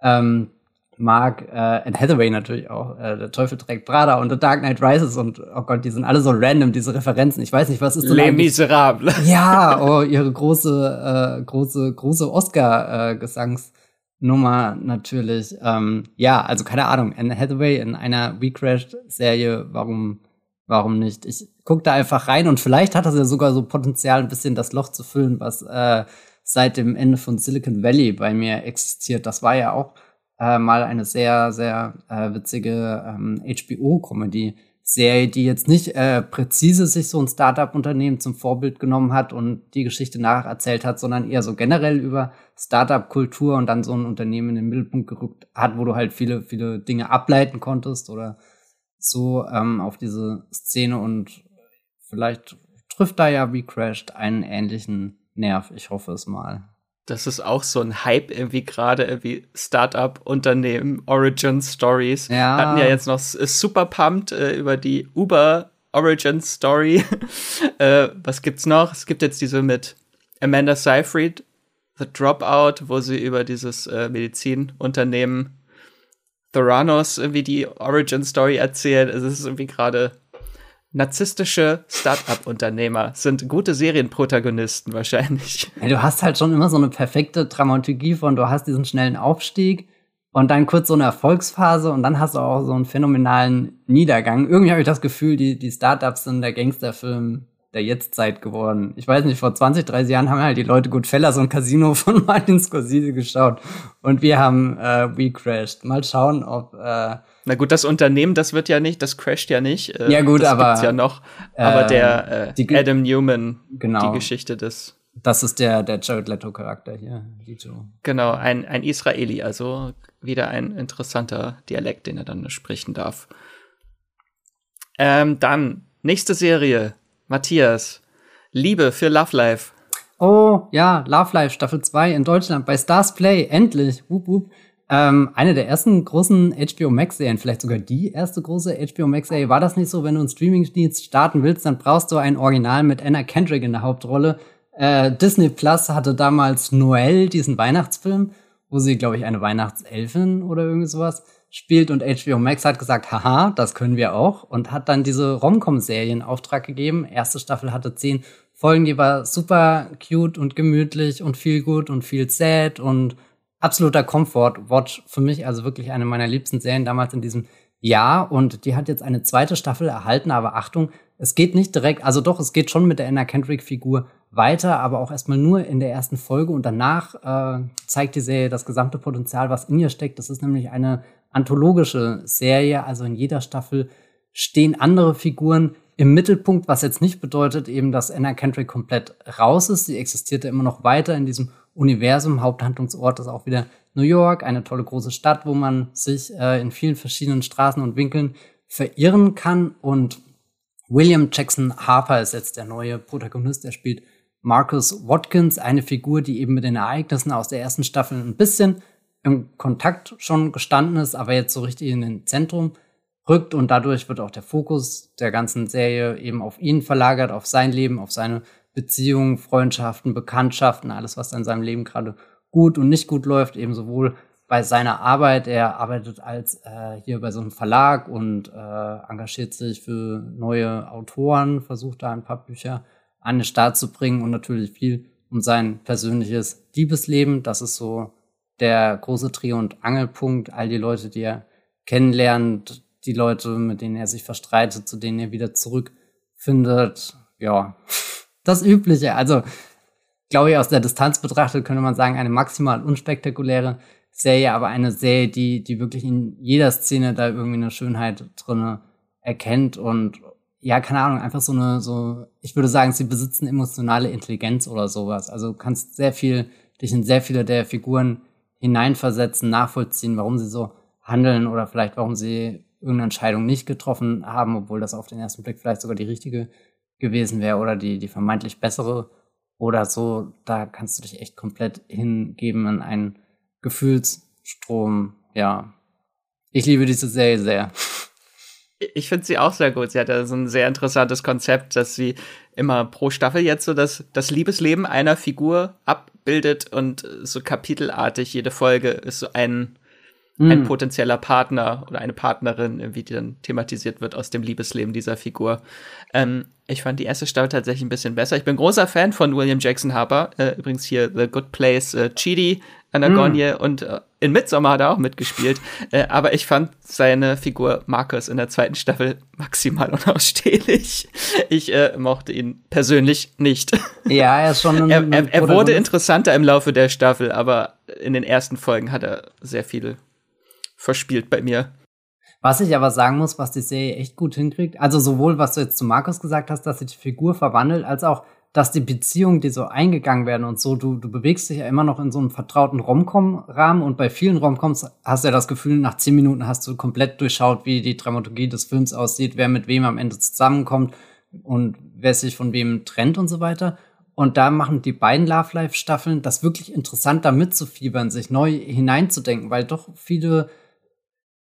ähm, mag äh, Anne Hathaway natürlich auch. Äh, der Teufel trägt Prada und The Dark Knight Rises und oh Gott, die sind alle so random, diese Referenzen. Ich weiß nicht, was ist denn Les Miserables. Ja, oh, ihre große, äh, große, große Oscar-Gesangsnummer äh, natürlich. Ähm, ja, also keine Ahnung, Anne Hathaway in einer We Crashed-Serie, warum, warum nicht? Ich guck da einfach rein und vielleicht hat das ja sogar so Potenzial, ein bisschen das Loch zu füllen, was äh, seit dem Ende von Silicon Valley bei mir existiert. Das war ja auch äh, mal eine sehr, sehr äh, witzige ähm, HBO-Comedy. Serie, die jetzt nicht äh, präzise sich so ein Startup-Unternehmen zum Vorbild genommen hat und die Geschichte nacherzählt hat, sondern eher so generell über Startup-Kultur und dann so ein Unternehmen in den Mittelpunkt gerückt hat, wo du halt viele, viele Dinge ableiten konntest oder so ähm, auf diese Szene und vielleicht trifft da ja wie Crashed einen ähnlichen Nerv. Ich hoffe es mal. Das ist auch so ein Hype irgendwie gerade, irgendwie Startup-Unternehmen, Origin Stories. Ja. Hatten ja jetzt noch super pumped äh, über die Uber Origin Story. äh, was gibt's noch? Es gibt jetzt diese mit Amanda Seyfried, The Dropout, wo sie über dieses äh, Medizinunternehmen Theranos irgendwie die Origin Story erzählt. Also es ist irgendwie gerade narzisstische Start-up-Unternehmer sind gute Serienprotagonisten wahrscheinlich. Ja, du hast halt schon immer so eine perfekte Dramaturgie von, du hast diesen schnellen Aufstieg und dann kurz so eine Erfolgsphase und dann hast du auch so einen phänomenalen Niedergang. Irgendwie habe ich das Gefühl, die, die Startups sind der Gangsterfilm der Jetztzeit geworden. Ich weiß nicht, vor 20, 30 Jahren haben halt die Leute Goodfellas und Casino von Martin Scorsese geschaut und wir haben äh, We Crashed. Mal schauen, ob äh, na gut, das Unternehmen, das wird ja nicht, das crasht ja nicht. Äh, ja gut, das aber gibt's ja noch. Aber äh, der äh, Adam Newman, genau, die Geschichte des. Das ist der der Jared Leto Charakter hier. Leto. Genau, ein ein Israeli, also wieder ein interessanter Dialekt, den er dann sprechen darf. Ähm, dann nächste Serie, Matthias, Liebe für Love Life. Oh ja, Love Life Staffel 2 in Deutschland bei Stars Play endlich. Wup, wup. Ähm, eine der ersten großen HBO Max-Serien, vielleicht sogar die erste große HBO Max-Serie, war das nicht so, wenn du einen Streaming-Dienst starten willst, dann brauchst du ein Original mit Anna Kendrick in der Hauptrolle. Äh, Disney Plus hatte damals Noel, diesen Weihnachtsfilm, wo sie, glaube ich, eine Weihnachtselfin oder irgendwie sowas spielt und HBO Max hat gesagt, haha, das können wir auch und hat dann diese Romcom-Serie Auftrag gegeben. Erste Staffel hatte zehn Folgen, die war super cute und gemütlich und viel gut und viel sad und absoluter Comfort-Watch für mich, also wirklich eine meiner liebsten Serien damals in diesem Jahr und die hat jetzt eine zweite Staffel erhalten, aber Achtung, es geht nicht direkt, also doch, es geht schon mit der Anna Kendrick-Figur weiter, aber auch erstmal nur in der ersten Folge und danach äh, zeigt die Serie das gesamte Potenzial, was in ihr steckt. Das ist nämlich eine anthologische Serie, also in jeder Staffel stehen andere Figuren im Mittelpunkt, was jetzt nicht bedeutet eben, dass Anna Kendrick komplett raus ist. Sie existierte immer noch weiter in diesem Universum. Haupthandlungsort ist auch wieder New York, eine tolle große Stadt, wo man sich äh, in vielen verschiedenen Straßen und Winkeln verirren kann. Und William Jackson Harper ist jetzt der neue Protagonist. Er spielt Marcus Watkins, eine Figur, die eben mit den Ereignissen aus der ersten Staffel ein bisschen im Kontakt schon gestanden ist, aber jetzt so richtig in den Zentrum rückt und dadurch wird auch der Fokus der ganzen Serie eben auf ihn verlagert, auf sein Leben, auf seine Beziehungen, Freundschaften, Bekanntschaften, alles, was in seinem Leben gerade gut und nicht gut läuft, eben sowohl bei seiner Arbeit. Er arbeitet als äh, hier bei so einem Verlag und äh, engagiert sich für neue Autoren, versucht da ein paar Bücher an den Start zu bringen und natürlich viel um sein persönliches Liebesleben. Das ist so der große Dreh- und Angelpunkt. All die Leute, die er kennenlernt, die Leute, mit denen er sich verstreitet, zu denen er wieder zurückfindet. Ja, das Übliche. Also, glaube ich, aus der Distanz betrachtet könnte man sagen, eine maximal unspektakuläre Serie, aber eine Serie, die, die wirklich in jeder Szene da irgendwie eine Schönheit drinne erkennt und ja, keine Ahnung, einfach so eine, so, ich würde sagen, sie besitzen emotionale Intelligenz oder sowas. Also du kannst sehr viel, dich in sehr viele der Figuren hineinversetzen, nachvollziehen, warum sie so handeln oder vielleicht warum sie irgendeine Entscheidung nicht getroffen haben, obwohl das auf den ersten Blick vielleicht sogar die richtige gewesen wäre oder die, die vermeintlich bessere oder so. Da kannst du dich echt komplett hingeben in einen Gefühlsstrom. Ja, ich liebe diese Serie sehr. Ich finde sie auch sehr gut. Sie hat ja so ein sehr interessantes Konzept, dass sie immer pro Staffel jetzt so das, das Liebesleben einer Figur abbildet und so kapitelartig jede Folge ist so ein, mm. ein potenzieller Partner oder eine Partnerin, wie die dann thematisiert wird aus dem Liebesleben dieser Figur. Ähm, ich fand die erste Staffel tatsächlich ein bisschen besser. Ich bin großer Fan von William Jackson Harper. Äh, übrigens hier The Good Place, äh, Chidi, Anagonie mm. und äh, in Midsommar hat er auch mitgespielt. Äh, aber ich fand seine Figur Marcus in der zweiten Staffel maximal unausstehlich. Ich äh, mochte ihn persönlich nicht. Ja, er ist schon ein, er, er, er wurde interessanter im Laufe der Staffel, aber in den ersten Folgen hat er sehr viel verspielt bei mir. Was ich aber sagen muss, was die Serie echt gut hinkriegt, also sowohl was du jetzt zu Markus gesagt hast, dass sich die Figur verwandelt, als auch dass die Beziehungen, die so eingegangen werden und so, du, du bewegst dich ja immer noch in so einem vertrauten Romcom-Rahmen und bei vielen Romcoms hast du ja das Gefühl, nach zehn Minuten hast du komplett durchschaut, wie die Dramaturgie des Films aussieht, wer mit wem am Ende zusammenkommt und wer sich von wem trennt und so weiter. Und da machen die beiden Love Life Staffeln das wirklich interessant, da mitzufiebern, sich neu hineinzudenken, weil doch viele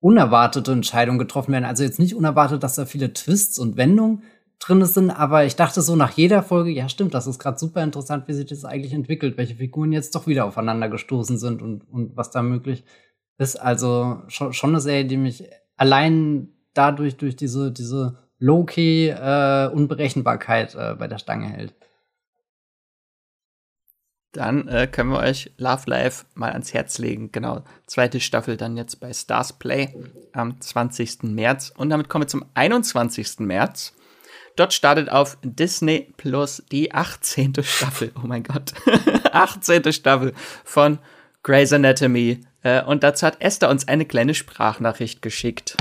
unerwartete Entscheidungen getroffen werden. Also jetzt nicht unerwartet, dass da viele Twists und Wendungen drin sind, aber ich dachte so nach jeder Folge, ja stimmt, das ist gerade super interessant, wie sich das eigentlich entwickelt, welche Figuren jetzt doch wieder aufeinander gestoßen sind und, und was da möglich ist. Also schon, schon eine Serie, die mich allein dadurch durch diese, diese Low-Key äh, Unberechenbarkeit äh, bei der Stange hält. Dann äh, können wir euch Love Life mal ans Herz legen. Genau, zweite Staffel dann jetzt bei Stars Play am 20. März. Und damit kommen wir zum 21. März. Dort startet auf Disney Plus die 18. Staffel. Oh mein Gott. 18. Staffel von Grey's Anatomy. Äh, und dazu hat Esther uns eine kleine Sprachnachricht geschickt.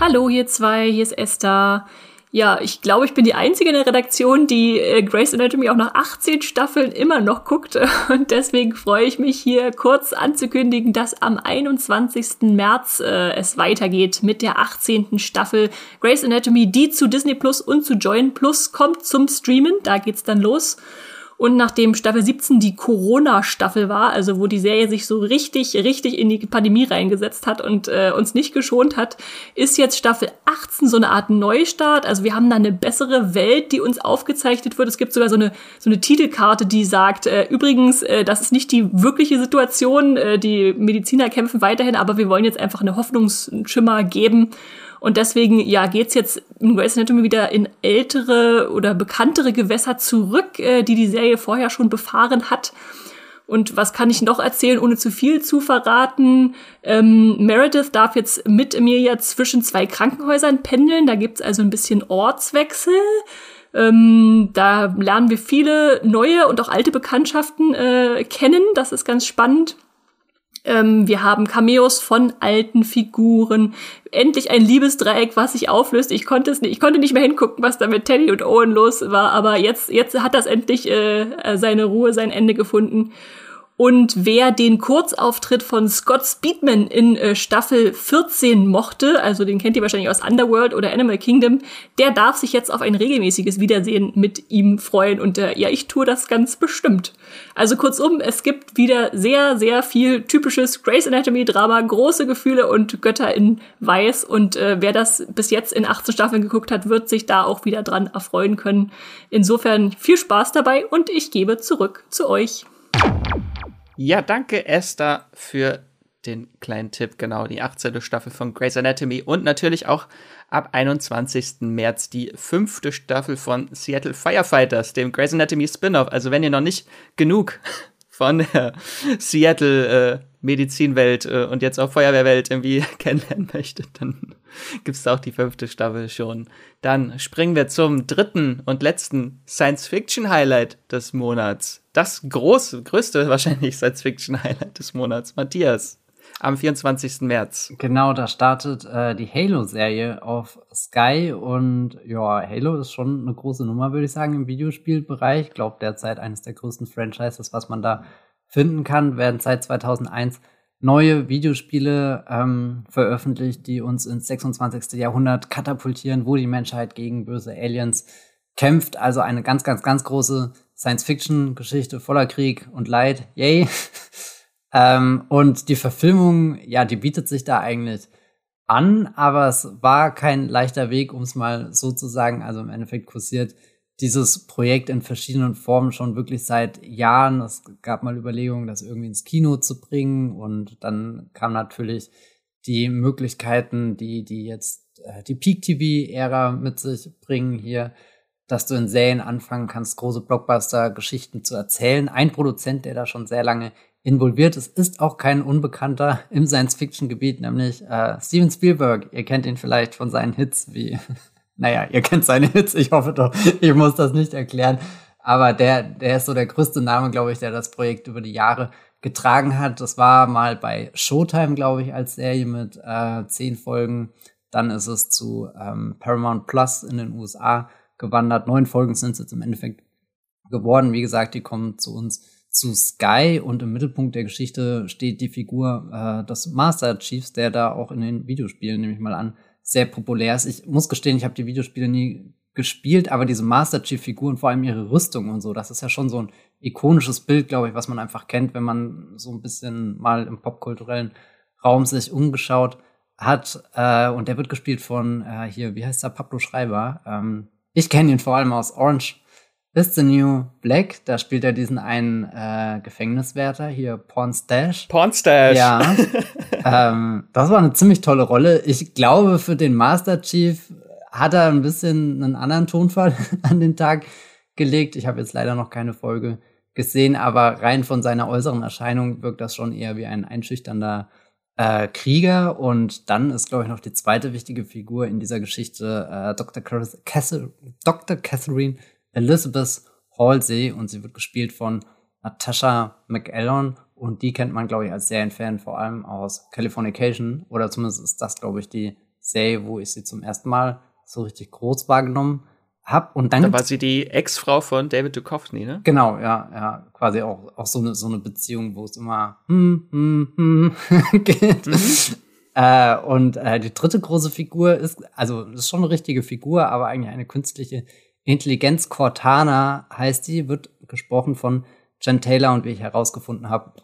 Hallo, ihr zwei, hier ist Esther. Ja, ich glaube, ich bin die Einzige in der Redaktion, die äh, Grey's Anatomy auch nach 18 Staffeln immer noch guckt. Und deswegen freue ich mich hier kurz anzukündigen, dass am 21. März äh, es weitergeht mit der 18. Staffel Grey's Anatomy, die zu Disney Plus und zu Join Plus kommt zum Streamen. Da geht's dann los. Und nachdem Staffel 17 die Corona-Staffel war, also wo die Serie sich so richtig, richtig in die Pandemie reingesetzt hat und äh, uns nicht geschont hat, ist jetzt Staffel 18 so eine Art Neustart. Also wir haben da eine bessere Welt, die uns aufgezeichnet wird. Es gibt sogar so eine, so eine Titelkarte, die sagt, äh, übrigens, äh, das ist nicht die wirkliche Situation, äh, die Mediziner kämpfen weiterhin, aber wir wollen jetzt einfach eine Hoffnungsschimmer geben. Und deswegen, ja, geht's jetzt in Grey's Anatomy wieder in ältere oder bekanntere Gewässer zurück, äh, die die Serie vorher schon befahren hat. Und was kann ich noch erzählen, ohne zu viel zu verraten? Ähm, Meredith darf jetzt mit Emilia zwischen zwei Krankenhäusern pendeln. Da gibt's also ein bisschen Ortswechsel. Ähm, da lernen wir viele neue und auch alte Bekanntschaften äh, kennen. Das ist ganz spannend. Ähm, wir haben Cameos von alten Figuren. Endlich ein Liebesdreieck, was sich auflöst. Ich konnte es nicht, ich konnte nicht mehr hingucken, was da mit Teddy und Owen los war, aber jetzt, jetzt hat das endlich äh, seine Ruhe, sein Ende gefunden. Und wer den Kurzauftritt von Scott Speedman in äh, Staffel 14 mochte, also den kennt ihr wahrscheinlich aus Underworld oder Animal Kingdom, der darf sich jetzt auf ein regelmäßiges Wiedersehen mit ihm freuen. Und äh, ja, ich tue das ganz bestimmt. Also kurzum, es gibt wieder sehr, sehr viel typisches Grey's Anatomy Drama, große Gefühle und Götter in Weiß. Und äh, wer das bis jetzt in 18 Staffeln geguckt hat, wird sich da auch wieder dran erfreuen können. Insofern viel Spaß dabei und ich gebe zurück zu euch. Ja, danke Esther für den kleinen Tipp, genau, die 18. Staffel von Grey's Anatomy und natürlich auch ab 21. März die fünfte Staffel von Seattle Firefighters, dem Grey's Anatomy Spin-off. Also wenn ihr noch nicht genug von der Seattle äh, Medizinwelt äh, und jetzt auch Feuerwehrwelt irgendwie kennenlernen möchtet, dann gibt's da auch die fünfte Staffel schon. Dann springen wir zum dritten und letzten Science-Fiction-Highlight des Monats. Das große, größte wahrscheinlich Science-Fiction-Highlight des Monats. Matthias, am 24. März. Genau, da startet äh, die Halo-Serie auf Sky und ja, Halo ist schon eine große Nummer, würde ich sagen, im Videospielbereich. Ich glaube, derzeit eines der größten Franchises, was man da finden kann, werden seit 2001 neue Videospiele ähm, veröffentlicht, die uns ins 26. Jahrhundert katapultieren, wo die Menschheit gegen böse Aliens kämpft. Also eine ganz, ganz, ganz große Science-Fiction-Geschichte voller Krieg und Leid. Yay! ähm, und die Verfilmung, ja, die bietet sich da eigentlich an, aber es war kein leichter Weg, um es mal so zu sagen. Also im Endeffekt kursiert dieses Projekt in verschiedenen Formen schon wirklich seit Jahren. Es gab mal Überlegungen, das irgendwie ins Kino zu bringen und dann kam natürlich die Möglichkeiten, die, die jetzt äh, die Peak-TV-Ära mit sich bringen hier, dass du in Serien anfangen kannst, große Blockbuster-Geschichten zu erzählen. Ein Produzent, der da schon sehr lange involviert ist, ist auch kein Unbekannter im Science-Fiction-Gebiet, nämlich äh, Steven Spielberg. Ihr kennt ihn vielleicht von seinen Hits wie naja, ihr kennt seine Hits, ich hoffe doch, ich muss das nicht erklären. Aber der, der ist so der größte Name, glaube ich, der das Projekt über die Jahre getragen hat. Das war mal bei Showtime, glaube ich, als Serie mit äh, zehn Folgen. Dann ist es zu ähm, Paramount Plus in den USA gewandert. Neun Folgen sind es jetzt im Endeffekt geworden. Wie gesagt, die kommen zu uns zu Sky und im Mittelpunkt der Geschichte steht die Figur äh, des Master Chiefs, der da auch in den Videospielen, nehme ich mal an, sehr populär ist. Ich muss gestehen, ich habe die Videospiele nie gespielt, aber diese Master Chief Figuren, vor allem ihre Rüstung und so, das ist ja schon so ein ikonisches Bild, glaube ich, was man einfach kennt, wenn man so ein bisschen mal im popkulturellen Raum sich umgeschaut hat. Äh, und der wird gespielt von äh, hier, wie heißt der, Pablo Schreiber. Ähm, ich kenne ihn vor allem aus Orange is the New Black. Da spielt er diesen einen äh, Gefängniswärter, hier Porn Stash. Porn Stash. Ja. ähm, das war eine ziemlich tolle Rolle. Ich glaube, für den Master Chief hat er ein bisschen einen anderen Tonfall an den Tag gelegt. Ich habe jetzt leider noch keine Folge gesehen, aber rein von seiner äußeren Erscheinung wirkt das schon eher wie ein einschüchternder äh, Krieger. Und dann ist, glaube ich, noch die zweite wichtige Figur in dieser Geschichte äh, Dr. Cass Dr. Catherine Elizabeth Halsey und sie wird gespielt von Natasha McElhone und die kennt man, glaube ich, als Serienfan vor allem aus Californication oder zumindest ist das, glaube ich, die Serie, wo ich sie zum ersten Mal so richtig groß wahrgenommen habe. Und dann da war sie die Ex-Frau von David Duchovny, ne? Genau, ja, ja, quasi auch, auch so eine so eine Beziehung, wo es immer hm, hm, hm geht. Mhm. Äh, und äh, die dritte große Figur ist, also ist schon eine richtige Figur, aber eigentlich eine künstliche Intelligenz Cortana heißt die, wird gesprochen von Jen Taylor und wie ich herausgefunden habe,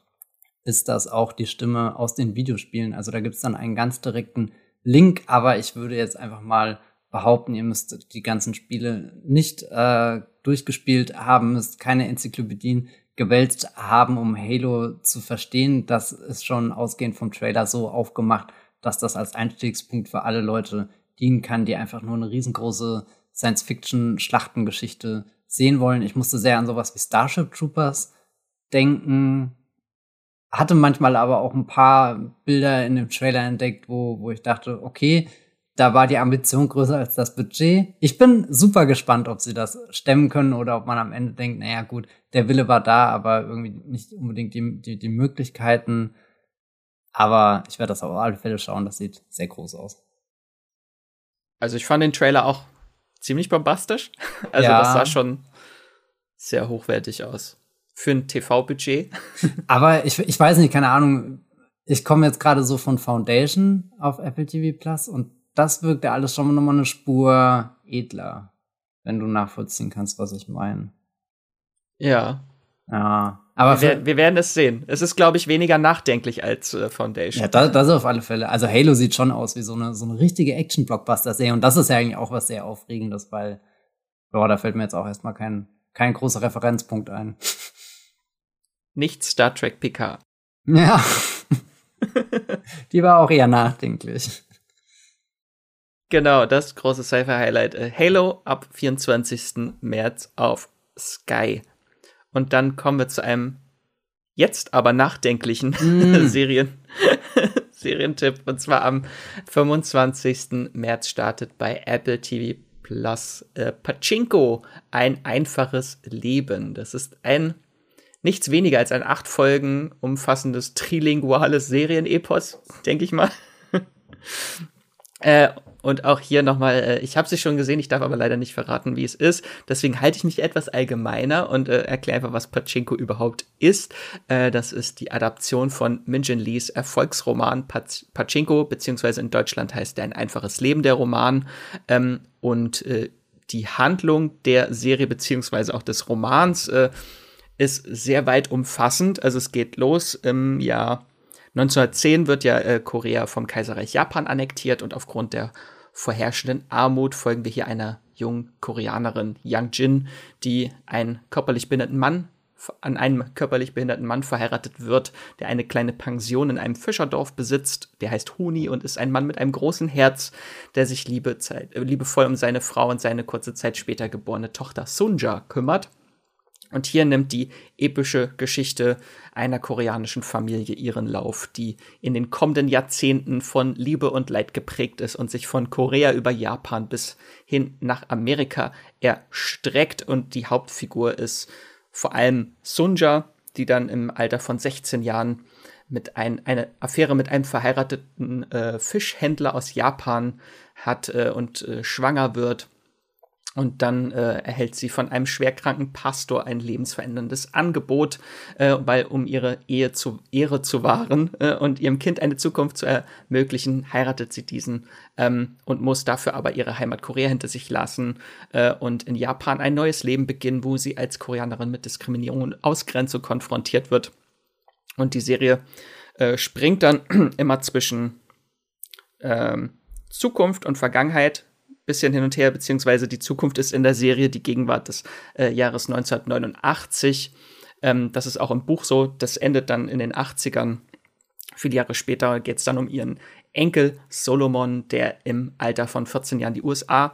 ist das auch die Stimme aus den Videospielen. Also da gibt es dann einen ganz direkten Link, aber ich würde jetzt einfach mal behaupten, ihr müsst die ganzen Spiele nicht äh, durchgespielt haben, müsst keine Enzyklopädien gewälzt haben, um Halo zu verstehen. Das ist schon ausgehend vom Trailer so aufgemacht, dass das als Einstiegspunkt für alle Leute dienen kann, die einfach nur eine riesengroße Science-Fiction-Schlachtengeschichte sehen wollen. Ich musste sehr an sowas wie Starship Troopers denken. Hatte manchmal aber auch ein paar Bilder in dem Trailer entdeckt, wo, wo ich dachte, okay, da war die Ambition größer als das Budget. Ich bin super gespannt, ob sie das stemmen können oder ob man am Ende denkt, naja gut, der Wille war da, aber irgendwie nicht unbedingt die, die, die Möglichkeiten. Aber ich werde das auf alle Fälle schauen, das sieht sehr groß aus. Also ich fand den Trailer auch ziemlich bombastisch. Also ja. das sah schon sehr hochwertig aus. Für ein TV-Budget. Aber ich, ich weiß nicht, keine Ahnung. Ich komme jetzt gerade so von Foundation auf Apple TV Plus und das wirkt ja alles schon nochmal eine Spur edler. Wenn du nachvollziehen kannst, was ich meine. Ja. Ja. Aber wir, wir, werden es sehen. Es ist, glaube ich, weniger nachdenklich als äh, Foundation. Ja, das, das auf alle Fälle. Also Halo sieht schon aus wie so eine, so eine richtige Action-Blockbuster-Serie. Und das ist ja eigentlich auch was sehr Aufregendes, weil, boah, da fällt mir jetzt auch erstmal kein, kein großer Referenzpunkt ein. Nicht Star Trek PK. Ja. Die war auch eher nachdenklich. Genau, das große Sci-Fi-Highlight. Äh, Halo ab 24. März auf Sky. Und dann kommen wir zu einem jetzt aber nachdenklichen mm. Serien, Serientipp. Und zwar am 25. März startet bei Apple TV Plus äh, Pachinko, ein einfaches Leben. Das ist ein nichts weniger als ein acht Folgen umfassendes trilinguales Serienepos, denke ich mal. äh, und auch hier nochmal, äh, ich habe sie schon gesehen, ich darf aber leider nicht verraten, wie es ist. Deswegen halte ich mich etwas allgemeiner und äh, erkläre einfach, was Pachinko überhaupt ist. Äh, das ist die Adaption von Minjin Lees Erfolgsroman Paz Pachinko, beziehungsweise in Deutschland heißt der ein einfaches Leben der Roman. Ähm, und äh, die Handlung der Serie, beziehungsweise auch des Romans, äh, ist sehr weit umfassend. Also es geht los im Jahr 1910 wird ja äh, Korea vom Kaiserreich Japan annektiert und aufgrund der vorherrschenden Armut folgen wir hier einer jungen Koreanerin, Yang Jin, die einen körperlich behinderten Mann an einen körperlich behinderten Mann verheiratet wird, der eine kleine Pension in einem Fischerdorf besitzt. Der heißt Huni und ist ein Mann mit einem großen Herz, der sich liebe Zeit, äh, liebevoll um seine Frau und seine kurze Zeit später geborene Tochter Sunja kümmert. Und hier nimmt die epische Geschichte einer koreanischen Familie ihren Lauf, die in den kommenden Jahrzehnten von Liebe und Leid geprägt ist und sich von Korea über Japan bis hin nach Amerika erstreckt. Und die Hauptfigur ist vor allem Sunja, die dann im Alter von 16 Jahren mit ein, eine Affäre mit einem verheirateten äh, Fischhändler aus Japan hat äh, und äh, schwanger wird und dann äh, erhält sie von einem schwerkranken Pastor ein lebensveränderndes Angebot, äh, weil um ihre Ehe zu Ehre zu wahren äh, und ihrem Kind eine Zukunft zu ermöglichen, heiratet sie diesen ähm, und muss dafür aber ihre Heimat Korea hinter sich lassen äh, und in Japan ein neues Leben beginnen, wo sie als Koreanerin mit Diskriminierung und Ausgrenzung konfrontiert wird. Und die Serie äh, springt dann immer zwischen ähm, Zukunft und Vergangenheit bisschen hin und her, beziehungsweise die Zukunft ist in der Serie die Gegenwart des äh, Jahres 1989. Ähm, das ist auch im Buch so. Das endet dann in den 80ern. Viele Jahre später geht es dann um ihren Enkel Solomon, der im Alter von 14 Jahren die USA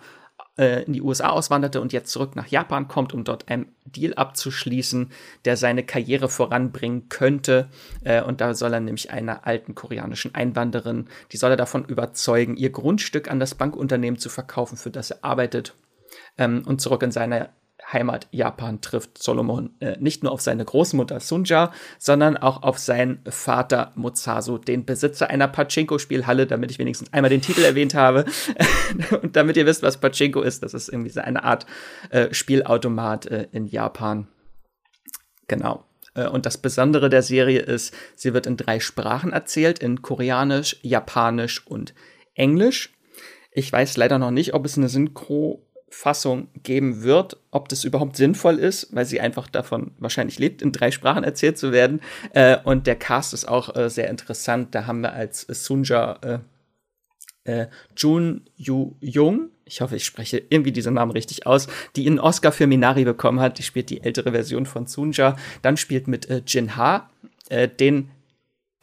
in die USA auswanderte und jetzt zurück nach Japan kommt, um dort einen Deal abzuschließen, der seine Karriere voranbringen könnte. Äh, und da soll er nämlich einer alten koreanischen Einwanderin, die soll er davon überzeugen, ihr Grundstück an das Bankunternehmen zu verkaufen, für das er arbeitet. Ähm, und zurück in seine Heimat Japan trifft Solomon äh, nicht nur auf seine Großmutter Sunja, sondern auch auf seinen Vater Musasu, den Besitzer einer Pachinko-Spielhalle, damit ich wenigstens einmal den Titel erwähnt habe und damit ihr wisst, was Pachinko ist. Das ist irgendwie so eine Art äh, Spielautomat äh, in Japan. Genau. Äh, und das Besondere der Serie ist, sie wird in drei Sprachen erzählt, in Koreanisch, Japanisch und Englisch. Ich weiß leider noch nicht, ob es eine Synchro Fassung geben wird, ob das überhaupt sinnvoll ist, weil sie einfach davon wahrscheinlich lebt, in drei Sprachen erzählt zu werden. Äh, und der Cast ist auch äh, sehr interessant. Da haben wir als Sunja äh, äh, Jun Yu Jung, ich hoffe, ich spreche irgendwie diesen Namen richtig aus, die einen Oscar für Minari bekommen hat. Die spielt die ältere Version von Sunja. Dann spielt mit äh, Jin Ha, äh, den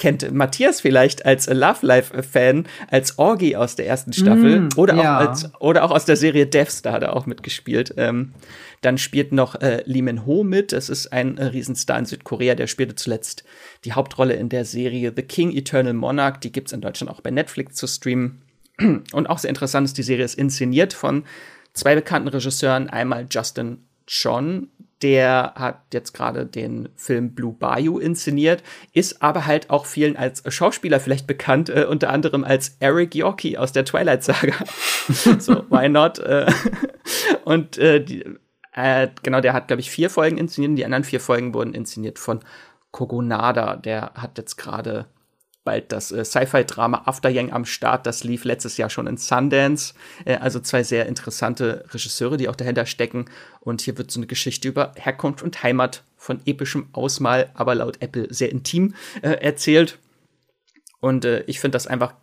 kennt Matthias vielleicht als Love Life-Fan, als Orgi aus der ersten Staffel mm, oder, ja. auch als, oder auch aus der Serie Death Star hat er auch mitgespielt. Ähm, dann spielt noch äh, Lee Min Ho mit. Das ist ein äh, Riesenstar in Südkorea. Der spielte zuletzt die Hauptrolle in der Serie The King Eternal Monarch. Die gibt's in Deutschland auch bei Netflix zu streamen. Und auch sehr interessant ist, die Serie ist inszeniert von zwei bekannten Regisseuren. Einmal Justin John, der hat jetzt gerade den Film Blue Bayou inszeniert, ist aber halt auch vielen als Schauspieler vielleicht bekannt, äh, unter anderem als Eric Yorkie aus der Twilight Saga. so, why not? Äh, und äh, die, äh, genau, der hat, glaube ich, vier Folgen inszeniert. Die anderen vier Folgen wurden inszeniert von Kogonada. Der hat jetzt gerade bald das äh, Sci-Fi-Drama After Yang am Start. Das lief letztes Jahr schon in Sundance. Äh, also zwei sehr interessante Regisseure, die auch dahinter stecken. Und hier wird so eine Geschichte über Herkunft und Heimat von epischem Ausmal, aber laut Apple sehr intim äh, erzählt. Und äh, ich finde das einfach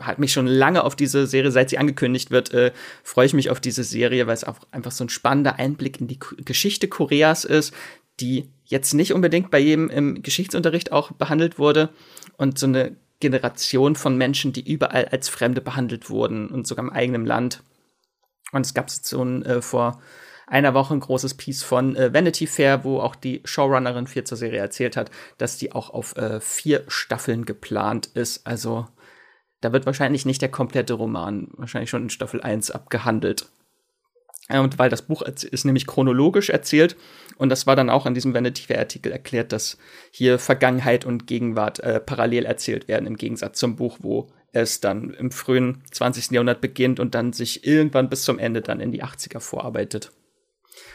hat mich schon lange auf diese Serie, seit sie angekündigt wird, äh, freue ich mich auf diese Serie, weil es auch einfach so ein spannender Einblick in die K Geschichte Koreas ist, die jetzt nicht unbedingt bei jedem im Geschichtsunterricht auch behandelt wurde und so eine Generation von Menschen, die überall als Fremde behandelt wurden und sogar im eigenen Land. Und es gab so ein, äh, vor einer Woche ein großes Piece von äh, Vanity Fair, wo auch die Showrunnerin viel zur Serie erzählt hat, dass die auch auf äh, vier Staffeln geplant ist. Also da wird wahrscheinlich nicht der komplette Roman, wahrscheinlich schon in Staffel 1 abgehandelt. Und weil das Buch ist nämlich chronologisch erzählt und das war dann auch in diesem Vanity Fair Artikel erklärt, dass hier Vergangenheit und Gegenwart äh, parallel erzählt werden im Gegensatz zum Buch, wo es dann im frühen 20. Jahrhundert beginnt und dann sich irgendwann bis zum Ende dann in die 80er vorarbeitet.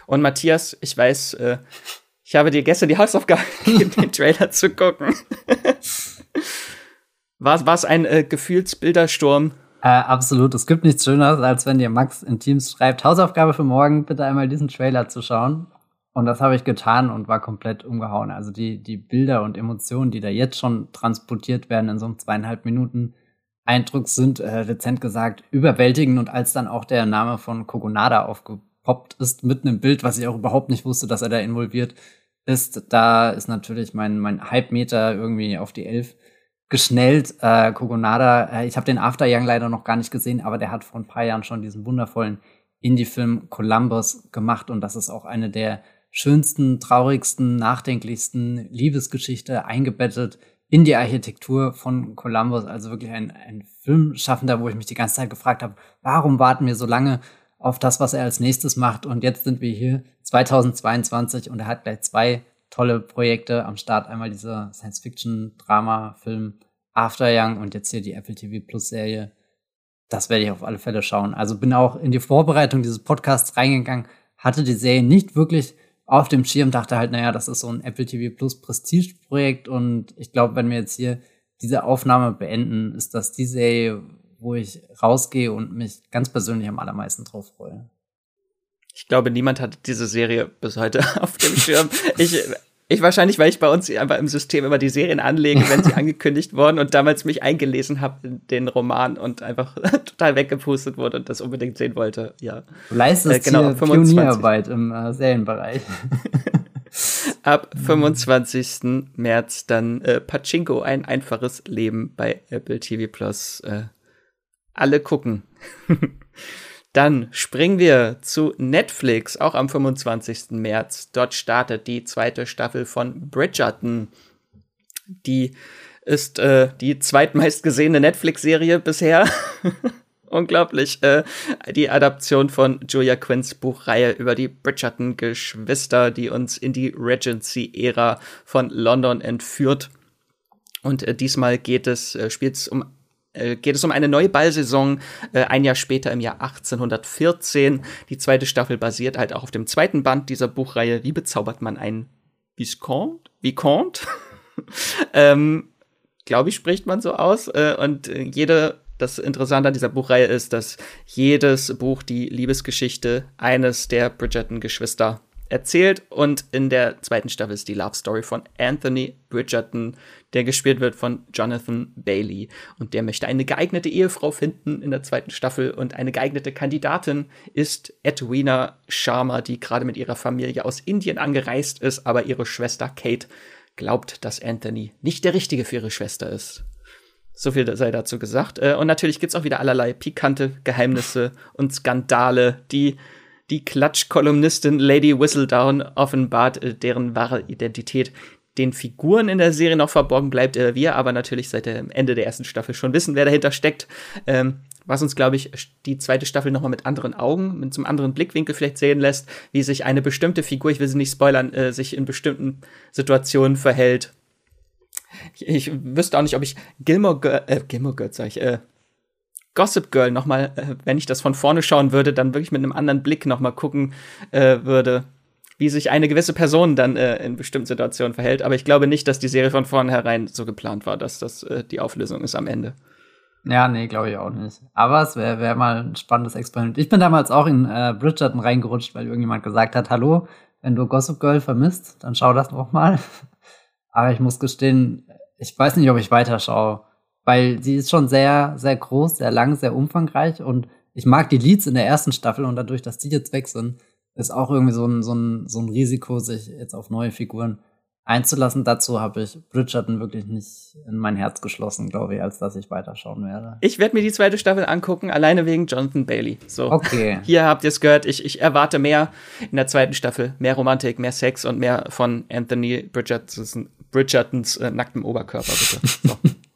Und Matthias, ich weiß, äh, ich habe dir gestern die Hausaufgabe gegeben, den Trailer zu gucken. war es ein äh, Gefühlsbildersturm? Äh, absolut. Es gibt nichts Schöneres, als wenn dir Max in Teams schreibt, Hausaufgabe für morgen, bitte einmal diesen Trailer zu schauen. Und das habe ich getan und war komplett umgehauen. Also die, die Bilder und Emotionen, die da jetzt schon transportiert werden in so einem zweieinhalb Minuten Eindruck sind, äh, dezent gesagt, überwältigend. Und als dann auch der Name von Kogonada aufgepoppt ist, mitten im Bild, was ich auch überhaupt nicht wusste, dass er da involviert ist, da ist natürlich mein, mein Hype-Meter irgendwie auf die Elf geschnellt. Äh, Kogonada, äh, ich habe den After Young leider noch gar nicht gesehen, aber der hat vor ein paar Jahren schon diesen wundervollen Indie-Film Columbus gemacht und das ist auch eine der schönsten, traurigsten, nachdenklichsten Liebesgeschichte eingebettet in die Architektur von Columbus. Also wirklich ein, ein Filmschaffender, wo ich mich die ganze Zeit gefragt habe, warum warten wir so lange auf das, was er als nächstes macht? Und jetzt sind wir hier 2022 und er hat gleich zwei tolle Projekte am Start. Einmal dieser Science-Fiction-Drama-Film After Young und jetzt hier die Apple TV Plus-Serie. Das werde ich auf alle Fälle schauen. Also bin auch in die Vorbereitung dieses Podcasts reingegangen, hatte die Serie nicht wirklich auf dem Schirm, dachte halt, naja, das ist so ein Apple TV Plus Prestige-Projekt und ich glaube, wenn wir jetzt hier diese Aufnahme beenden, ist das die Serie, wo ich rausgehe und mich ganz persönlich am allermeisten drauf freue. Ich glaube, niemand hat diese Serie bis heute auf dem Schirm. Ich, ich wahrscheinlich, weil ich bei uns einfach im System immer die Serien anlege, wenn sie angekündigt wurden und damals mich eingelesen habe in den Roman und einfach total weggepustet wurde und das unbedingt sehen wollte. Ja. Du leistest äh, genau, Pionierarbeit im äh, Serienbereich. Ab 25. März dann äh, Pachinko, ein einfaches Leben bei Apple TV Plus. Äh, alle gucken. Dann springen wir zu Netflix, auch am 25. März. Dort startet die zweite Staffel von Bridgerton. Die ist äh, die zweitmeistgesehene Netflix-Serie bisher. Unglaublich. Äh, die Adaption von Julia Quinns Buchreihe über die Bridgerton-Geschwister, die uns in die Regency-Ära von London entführt. Und äh, diesmal geht es, äh, spielt es um äh, geht es um eine neue Ballsaison, äh, ein Jahr später im Jahr 1814. Die zweite Staffel basiert halt auch auf dem zweiten Band dieser Buchreihe. Wie bezaubert man einen Viscount? Vicomte? ähm, Glaube ich, spricht man so aus. Äh, und äh, jede das Interessante an dieser Buchreihe ist, dass jedes Buch die Liebesgeschichte eines der Bridgerton-Geschwister erzählt und in der zweiten Staffel ist die Love Story von Anthony Bridgerton, der gespielt wird von Jonathan Bailey und der möchte eine geeignete Ehefrau finden in der zweiten Staffel und eine geeignete Kandidatin ist Edwina Sharma, die gerade mit ihrer Familie aus Indien angereist ist, aber ihre Schwester Kate glaubt, dass Anthony nicht der richtige für ihre Schwester ist. So viel sei dazu gesagt. Äh, und natürlich gibt es auch wieder allerlei pikante Geheimnisse und Skandale, die die Klatschkolumnistin Lady Whistledown offenbart, äh, deren wahre Identität den Figuren in der Serie noch verborgen bleibt. Äh, wir aber natürlich seit dem Ende der ersten Staffel schon wissen, wer dahinter steckt. Ähm, was uns, glaube ich, die zweite Staffel noch mal mit anderen Augen, mit einem anderen Blickwinkel vielleicht sehen lässt, wie sich eine bestimmte Figur, ich will sie nicht spoilern, äh, sich in bestimmten Situationen verhält ich, ich wüsste auch nicht, ob ich Gilmore Girl, äh, Gilmore Girl sag ich, äh, Gossip Girl noch mal, äh, wenn ich das von vorne schauen würde, dann wirklich mit einem anderen Blick noch mal gucken äh, würde, wie sich eine gewisse Person dann äh, in bestimmten Situationen verhält. Aber ich glaube nicht, dass die Serie von vornherein so geplant war, dass das äh, die Auflösung ist am Ende. Ja, nee, glaube ich auch nicht. Aber es wäre wär mal ein spannendes Experiment. Ich bin damals auch in äh, Bridgerton reingerutscht, weil irgendjemand gesagt hat, hallo, wenn du Gossip Girl vermisst, dann schau das noch mal. Aber ich muss gestehen, ich weiß nicht, ob ich weiterschaue, weil sie ist schon sehr, sehr groß, sehr lang, sehr umfangreich und ich mag die Leads in der ersten Staffel und dadurch, dass die jetzt weg sind, ist auch irgendwie so ein, so ein, so ein Risiko, sich jetzt auf neue Figuren einzulassen. Dazu habe ich Bridgerton wirklich nicht in mein Herz geschlossen, glaube ich, als dass ich weiterschauen werde. Ich werde mir die zweite Staffel angucken, alleine wegen Jonathan Bailey. So. Okay. Hier habt ihr es gehört. Ich, ich erwarte mehr in der zweiten Staffel. Mehr Romantik, mehr Sex und mehr von Anthony Bridgertons, Bridgertons äh, nacktem Oberkörper, bitte. So.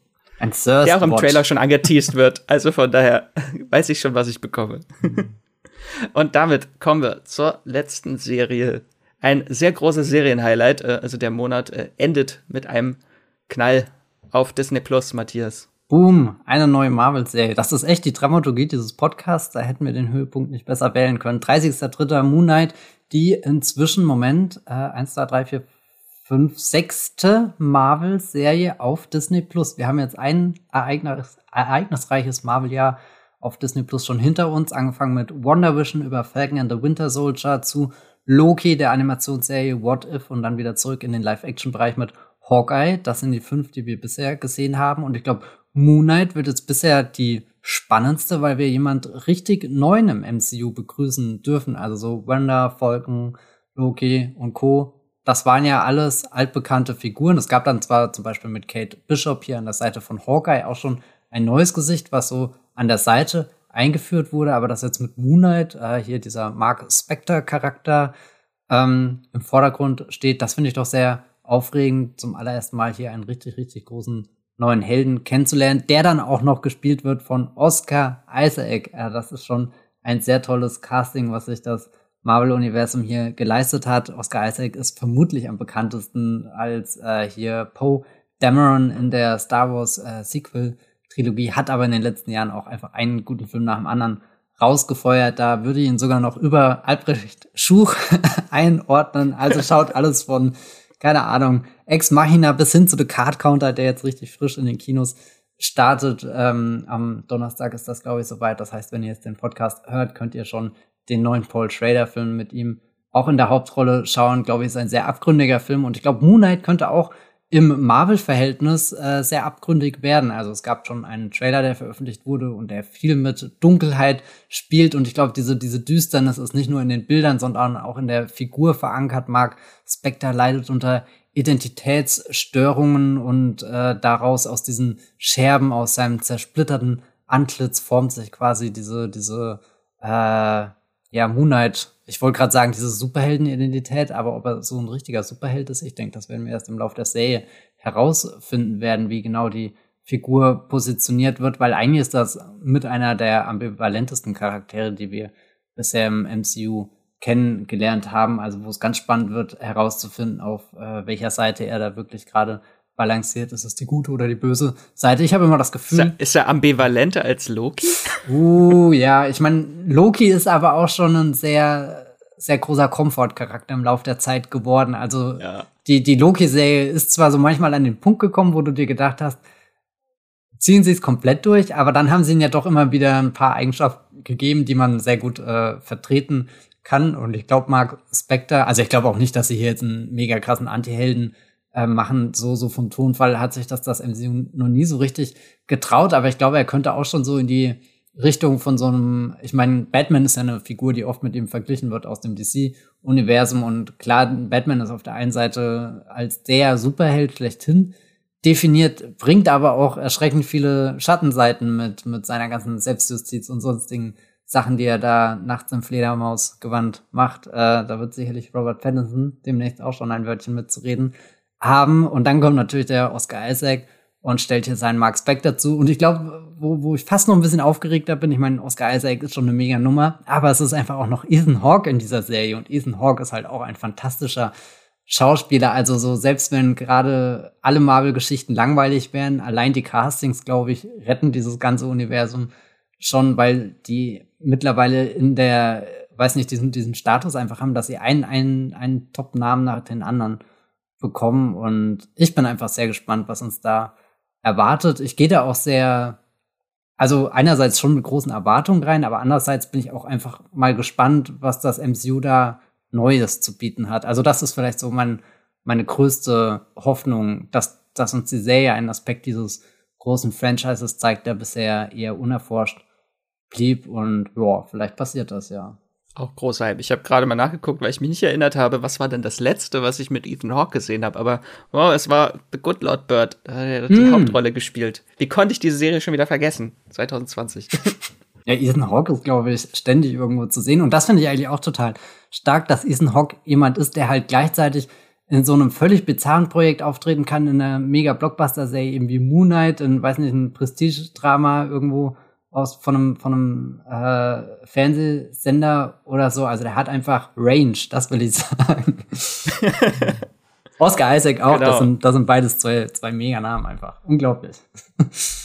Ein Thirst Der auch im Trailer schon angeteased wird. Also von daher weiß ich schon, was ich bekomme. Und damit kommen wir zur letzten Serie ein sehr großes Serienhighlight. Äh, also der Monat äh, endet mit einem Knall auf Disney Plus, Matthias. Boom, eine neue Marvel-Serie. Das ist echt die Dramaturgie dieses Podcasts. Da hätten wir den Höhepunkt nicht besser wählen können. 30.03. Moon Knight, die inzwischen, Moment, äh, 1, 2, 3, 4, 5, sechste Marvel-Serie auf Disney Plus. Wir haben jetzt ein ereignis, ereignisreiches Marvel-Jahr auf Disney Plus schon hinter uns, angefangen mit Wonder Vision über Falcon and the Winter Soldier zu Loki, der Animationsserie What If und dann wieder zurück in den Live-Action-Bereich mit Hawkeye. Das sind die fünf, die wir bisher gesehen haben. Und ich glaube, Moon Knight wird jetzt bisher die spannendste, weil wir jemand richtig neuen im MCU begrüßen dürfen. Also so Wanda, Falcon, Loki und Co. Das waren ja alles altbekannte Figuren. Es gab dann zwar zum Beispiel mit Kate Bishop hier an der Seite von Hawkeye auch schon ein neues Gesicht, was so an der Seite eingeführt wurde, aber dass jetzt mit Moonlight äh, hier dieser Mark Spector-Charakter ähm, im Vordergrund steht, das finde ich doch sehr aufregend, zum allerersten Mal hier einen richtig, richtig großen neuen Helden kennenzulernen, der dann auch noch gespielt wird von Oscar Isaac. Äh, das ist schon ein sehr tolles Casting, was sich das Marvel-Universum hier geleistet hat. Oscar Isaac ist vermutlich am bekanntesten als äh, hier Poe Dameron in der Star Wars äh, Sequel Trilogie, hat aber in den letzten Jahren auch einfach einen guten Film nach dem anderen rausgefeuert. Da würde ich ihn sogar noch über Albrecht Schuch einordnen. Also schaut alles von, keine Ahnung, Ex Machina bis hin zu The Card Counter, der jetzt richtig frisch in den Kinos startet. Ähm, am Donnerstag ist das, glaube ich, soweit. Das heißt, wenn ihr jetzt den Podcast hört, könnt ihr schon den neuen Paul Schrader-Film mit ihm auch in der Hauptrolle schauen. Glaube ich, ist ein sehr abgründiger Film. Und ich glaube, Moonlight könnte auch im Marvel-Verhältnis äh, sehr abgründig werden. Also es gab schon einen Trailer, der veröffentlicht wurde und der viel mit Dunkelheit spielt. Und ich glaube, diese, diese Düsternis ist nicht nur in den Bildern, sondern auch in der Figur verankert. Mark Spector leidet unter Identitätsstörungen und äh, daraus aus diesen Scherben, aus seinem zersplitterten Antlitz formt sich quasi diese, diese äh, ja, Moonlight ich wollte gerade sagen, diese Superheldenidentität, aber ob er so ein richtiger Superheld ist, ich denke, das werden wir erst im Laufe der Serie herausfinden werden, wie genau die Figur positioniert wird, weil eigentlich ist das mit einer der ambivalentesten Charaktere, die wir bisher im MCU kennengelernt haben. Also wo es ganz spannend wird, herauszufinden, auf äh, welcher Seite er da wirklich gerade balanciert. Ist es die gute oder die böse Seite? Ich habe immer das Gefühl. Ist er, ist er ambivalenter als Loki? Uh, ja. Ich meine, Loki ist aber auch schon ein sehr, sehr großer Komfortcharakter im Laufe der Zeit geworden. Also ja. die, die Loki-Serie ist zwar so manchmal an den Punkt gekommen, wo du dir gedacht hast, ziehen sie es komplett durch, aber dann haben sie ihnen ja doch immer wieder ein paar Eigenschaften gegeben, die man sehr gut äh, vertreten kann. Und ich glaube, Mark Spector, also ich glaube auch nicht, dass sie hier jetzt einen mega krassen Anti-Helden äh, machen. So, so vom Tonfall hat sich das das MCU noch nie so richtig getraut, aber ich glaube, er könnte auch schon so in die Richtung von so einem, ich meine, Batman ist ja eine Figur, die oft mit ihm verglichen wird aus dem DC-Universum und klar, Batman ist auf der einen Seite als der Superheld schlechthin definiert, bringt aber auch erschreckend viele Schattenseiten mit, mit seiner ganzen Selbstjustiz und sonstigen Sachen, die er da nachts im Fledermausgewand macht. Äh, da wird sicherlich Robert Pattinson demnächst auch schon ein Wörtchen mitzureden haben. Und dann kommt natürlich der Oscar Isaac und stellt hier seinen Mark Speck dazu. Und ich glaube, wo, wo ich fast noch ein bisschen aufgeregter bin, ich meine, Oscar Isaac ist schon eine mega Nummer, aber es ist einfach auch noch Ethan Hawke in dieser Serie. Und Ethan Hawke ist halt auch ein fantastischer Schauspieler. Also so, selbst wenn gerade alle Marvel-Geschichten langweilig wären, allein die Castings, glaube ich, retten dieses ganze Universum schon, weil die mittlerweile in der, weiß nicht, diesen, diesen Status einfach haben, dass sie einen, einen, einen Top-Namen nach den anderen bekommen. Und ich bin einfach sehr gespannt, was uns da erwartet. Ich gehe da auch sehr, also einerseits schon mit großen Erwartungen rein, aber andererseits bin ich auch einfach mal gespannt, was das MCU da Neues zu bieten hat. Also das ist vielleicht so mein, meine größte Hoffnung, dass, dass uns die Serie einen Aspekt dieses großen Franchises zeigt, der bisher eher unerforscht blieb. Und ja, vielleicht passiert das ja. Auch großer Hype. Ich habe gerade mal nachgeguckt, weil ich mich nicht erinnert habe, was war denn das letzte, was ich mit Ethan Hawke gesehen habe. Aber wow, es war The Good Lord Bird. Da hat er die hm. Hauptrolle gespielt. Wie konnte ich diese Serie schon wieder vergessen? 2020. Ja, Ethan Hawke ist, glaube ich, ständig irgendwo zu sehen. Und das finde ich eigentlich auch total stark, dass Ethan Hawke jemand ist, der halt gleichzeitig in so einem völlig bizarren Projekt auftreten kann, in einer mega Blockbuster-Serie, eben wie Moon Knight, in, weiß nicht, ein Prestige-Drama irgendwo aus, von einem, von einem äh, Fernsehsender oder so. Also der hat einfach Range, das will ich sagen. Oscar Isaac auch, genau. das, sind, das sind beides zwei, zwei mega Namen einfach. Unglaublich.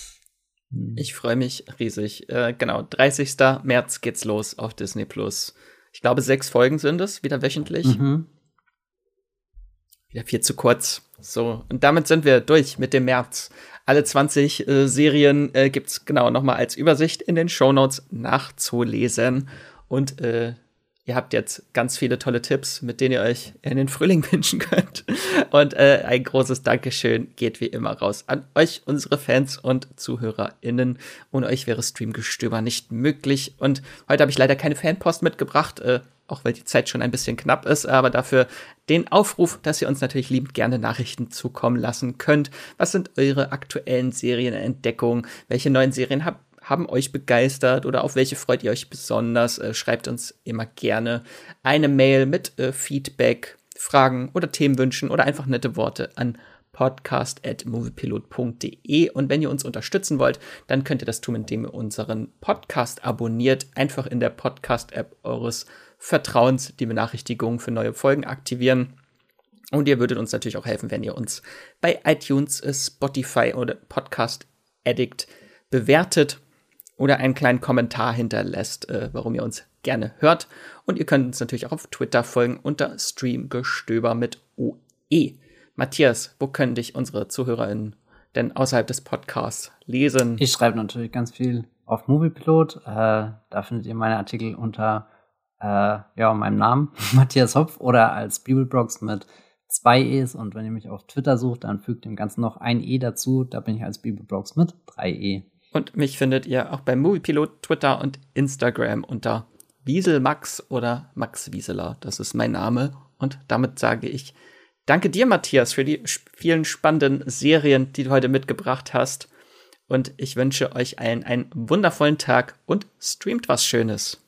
Ich freue mich riesig. Äh, genau, 30. März geht's los auf Disney Plus. Ich glaube, sechs Folgen sind es, wieder wöchentlich. Mhm. Wieder viel zu kurz. So, und damit sind wir durch mit dem März. Alle 20 äh, Serien äh, gibt's genau nochmal als Übersicht in den Shownotes nachzulesen. Und äh, Ihr habt jetzt ganz viele tolle Tipps, mit denen ihr euch in den Frühling wünschen könnt. Und äh, ein großes Dankeschön geht wie immer raus an euch, unsere Fans und ZuhörerInnen. Ohne euch wäre Streamgestöber nicht möglich. Und heute habe ich leider keine Fanpost mitgebracht, äh, auch weil die Zeit schon ein bisschen knapp ist, aber dafür den Aufruf, dass ihr uns natürlich liebend gerne Nachrichten zukommen lassen könnt. Was sind eure aktuellen Serienentdeckungen? Welche neuen Serien habt haben euch begeistert oder auf welche freut ihr euch besonders? Äh, schreibt uns immer gerne eine Mail mit äh, Feedback, Fragen oder Themenwünschen oder einfach nette Worte an podcast.moviepilot.de. Und wenn ihr uns unterstützen wollt, dann könnt ihr das tun, indem ihr unseren Podcast abonniert. Einfach in der Podcast-App eures Vertrauens die Benachrichtigungen für neue Folgen aktivieren. Und ihr würdet uns natürlich auch helfen, wenn ihr uns bei iTunes, äh, Spotify oder Podcast Addict bewertet oder einen kleinen Kommentar hinterlässt, äh, warum ihr uns gerne hört. Und ihr könnt uns natürlich auch auf Twitter folgen unter Streamgestöber mit OE. Matthias, wo können dich unsere ZuhörerInnen denn außerhalb des Podcasts lesen? Ich schreibe natürlich ganz viel auf Moviepilot. Äh, da findet ihr meine Artikel unter äh, ja, meinem Namen, Matthias Hopf, oder als Bibelbrox mit zwei E's. Und wenn ihr mich auf Twitter sucht, dann fügt dem Ganzen noch ein E dazu. Da bin ich als Bibelbrox mit drei E. Und mich findet ihr auch beim Moviepilot, Twitter und Instagram unter Wieselmax oder Max Wieseler. Das ist mein Name. Und damit sage ich Danke dir, Matthias, für die vielen spannenden Serien, die du heute mitgebracht hast. Und ich wünsche euch allen einen wundervollen Tag und streamt was Schönes.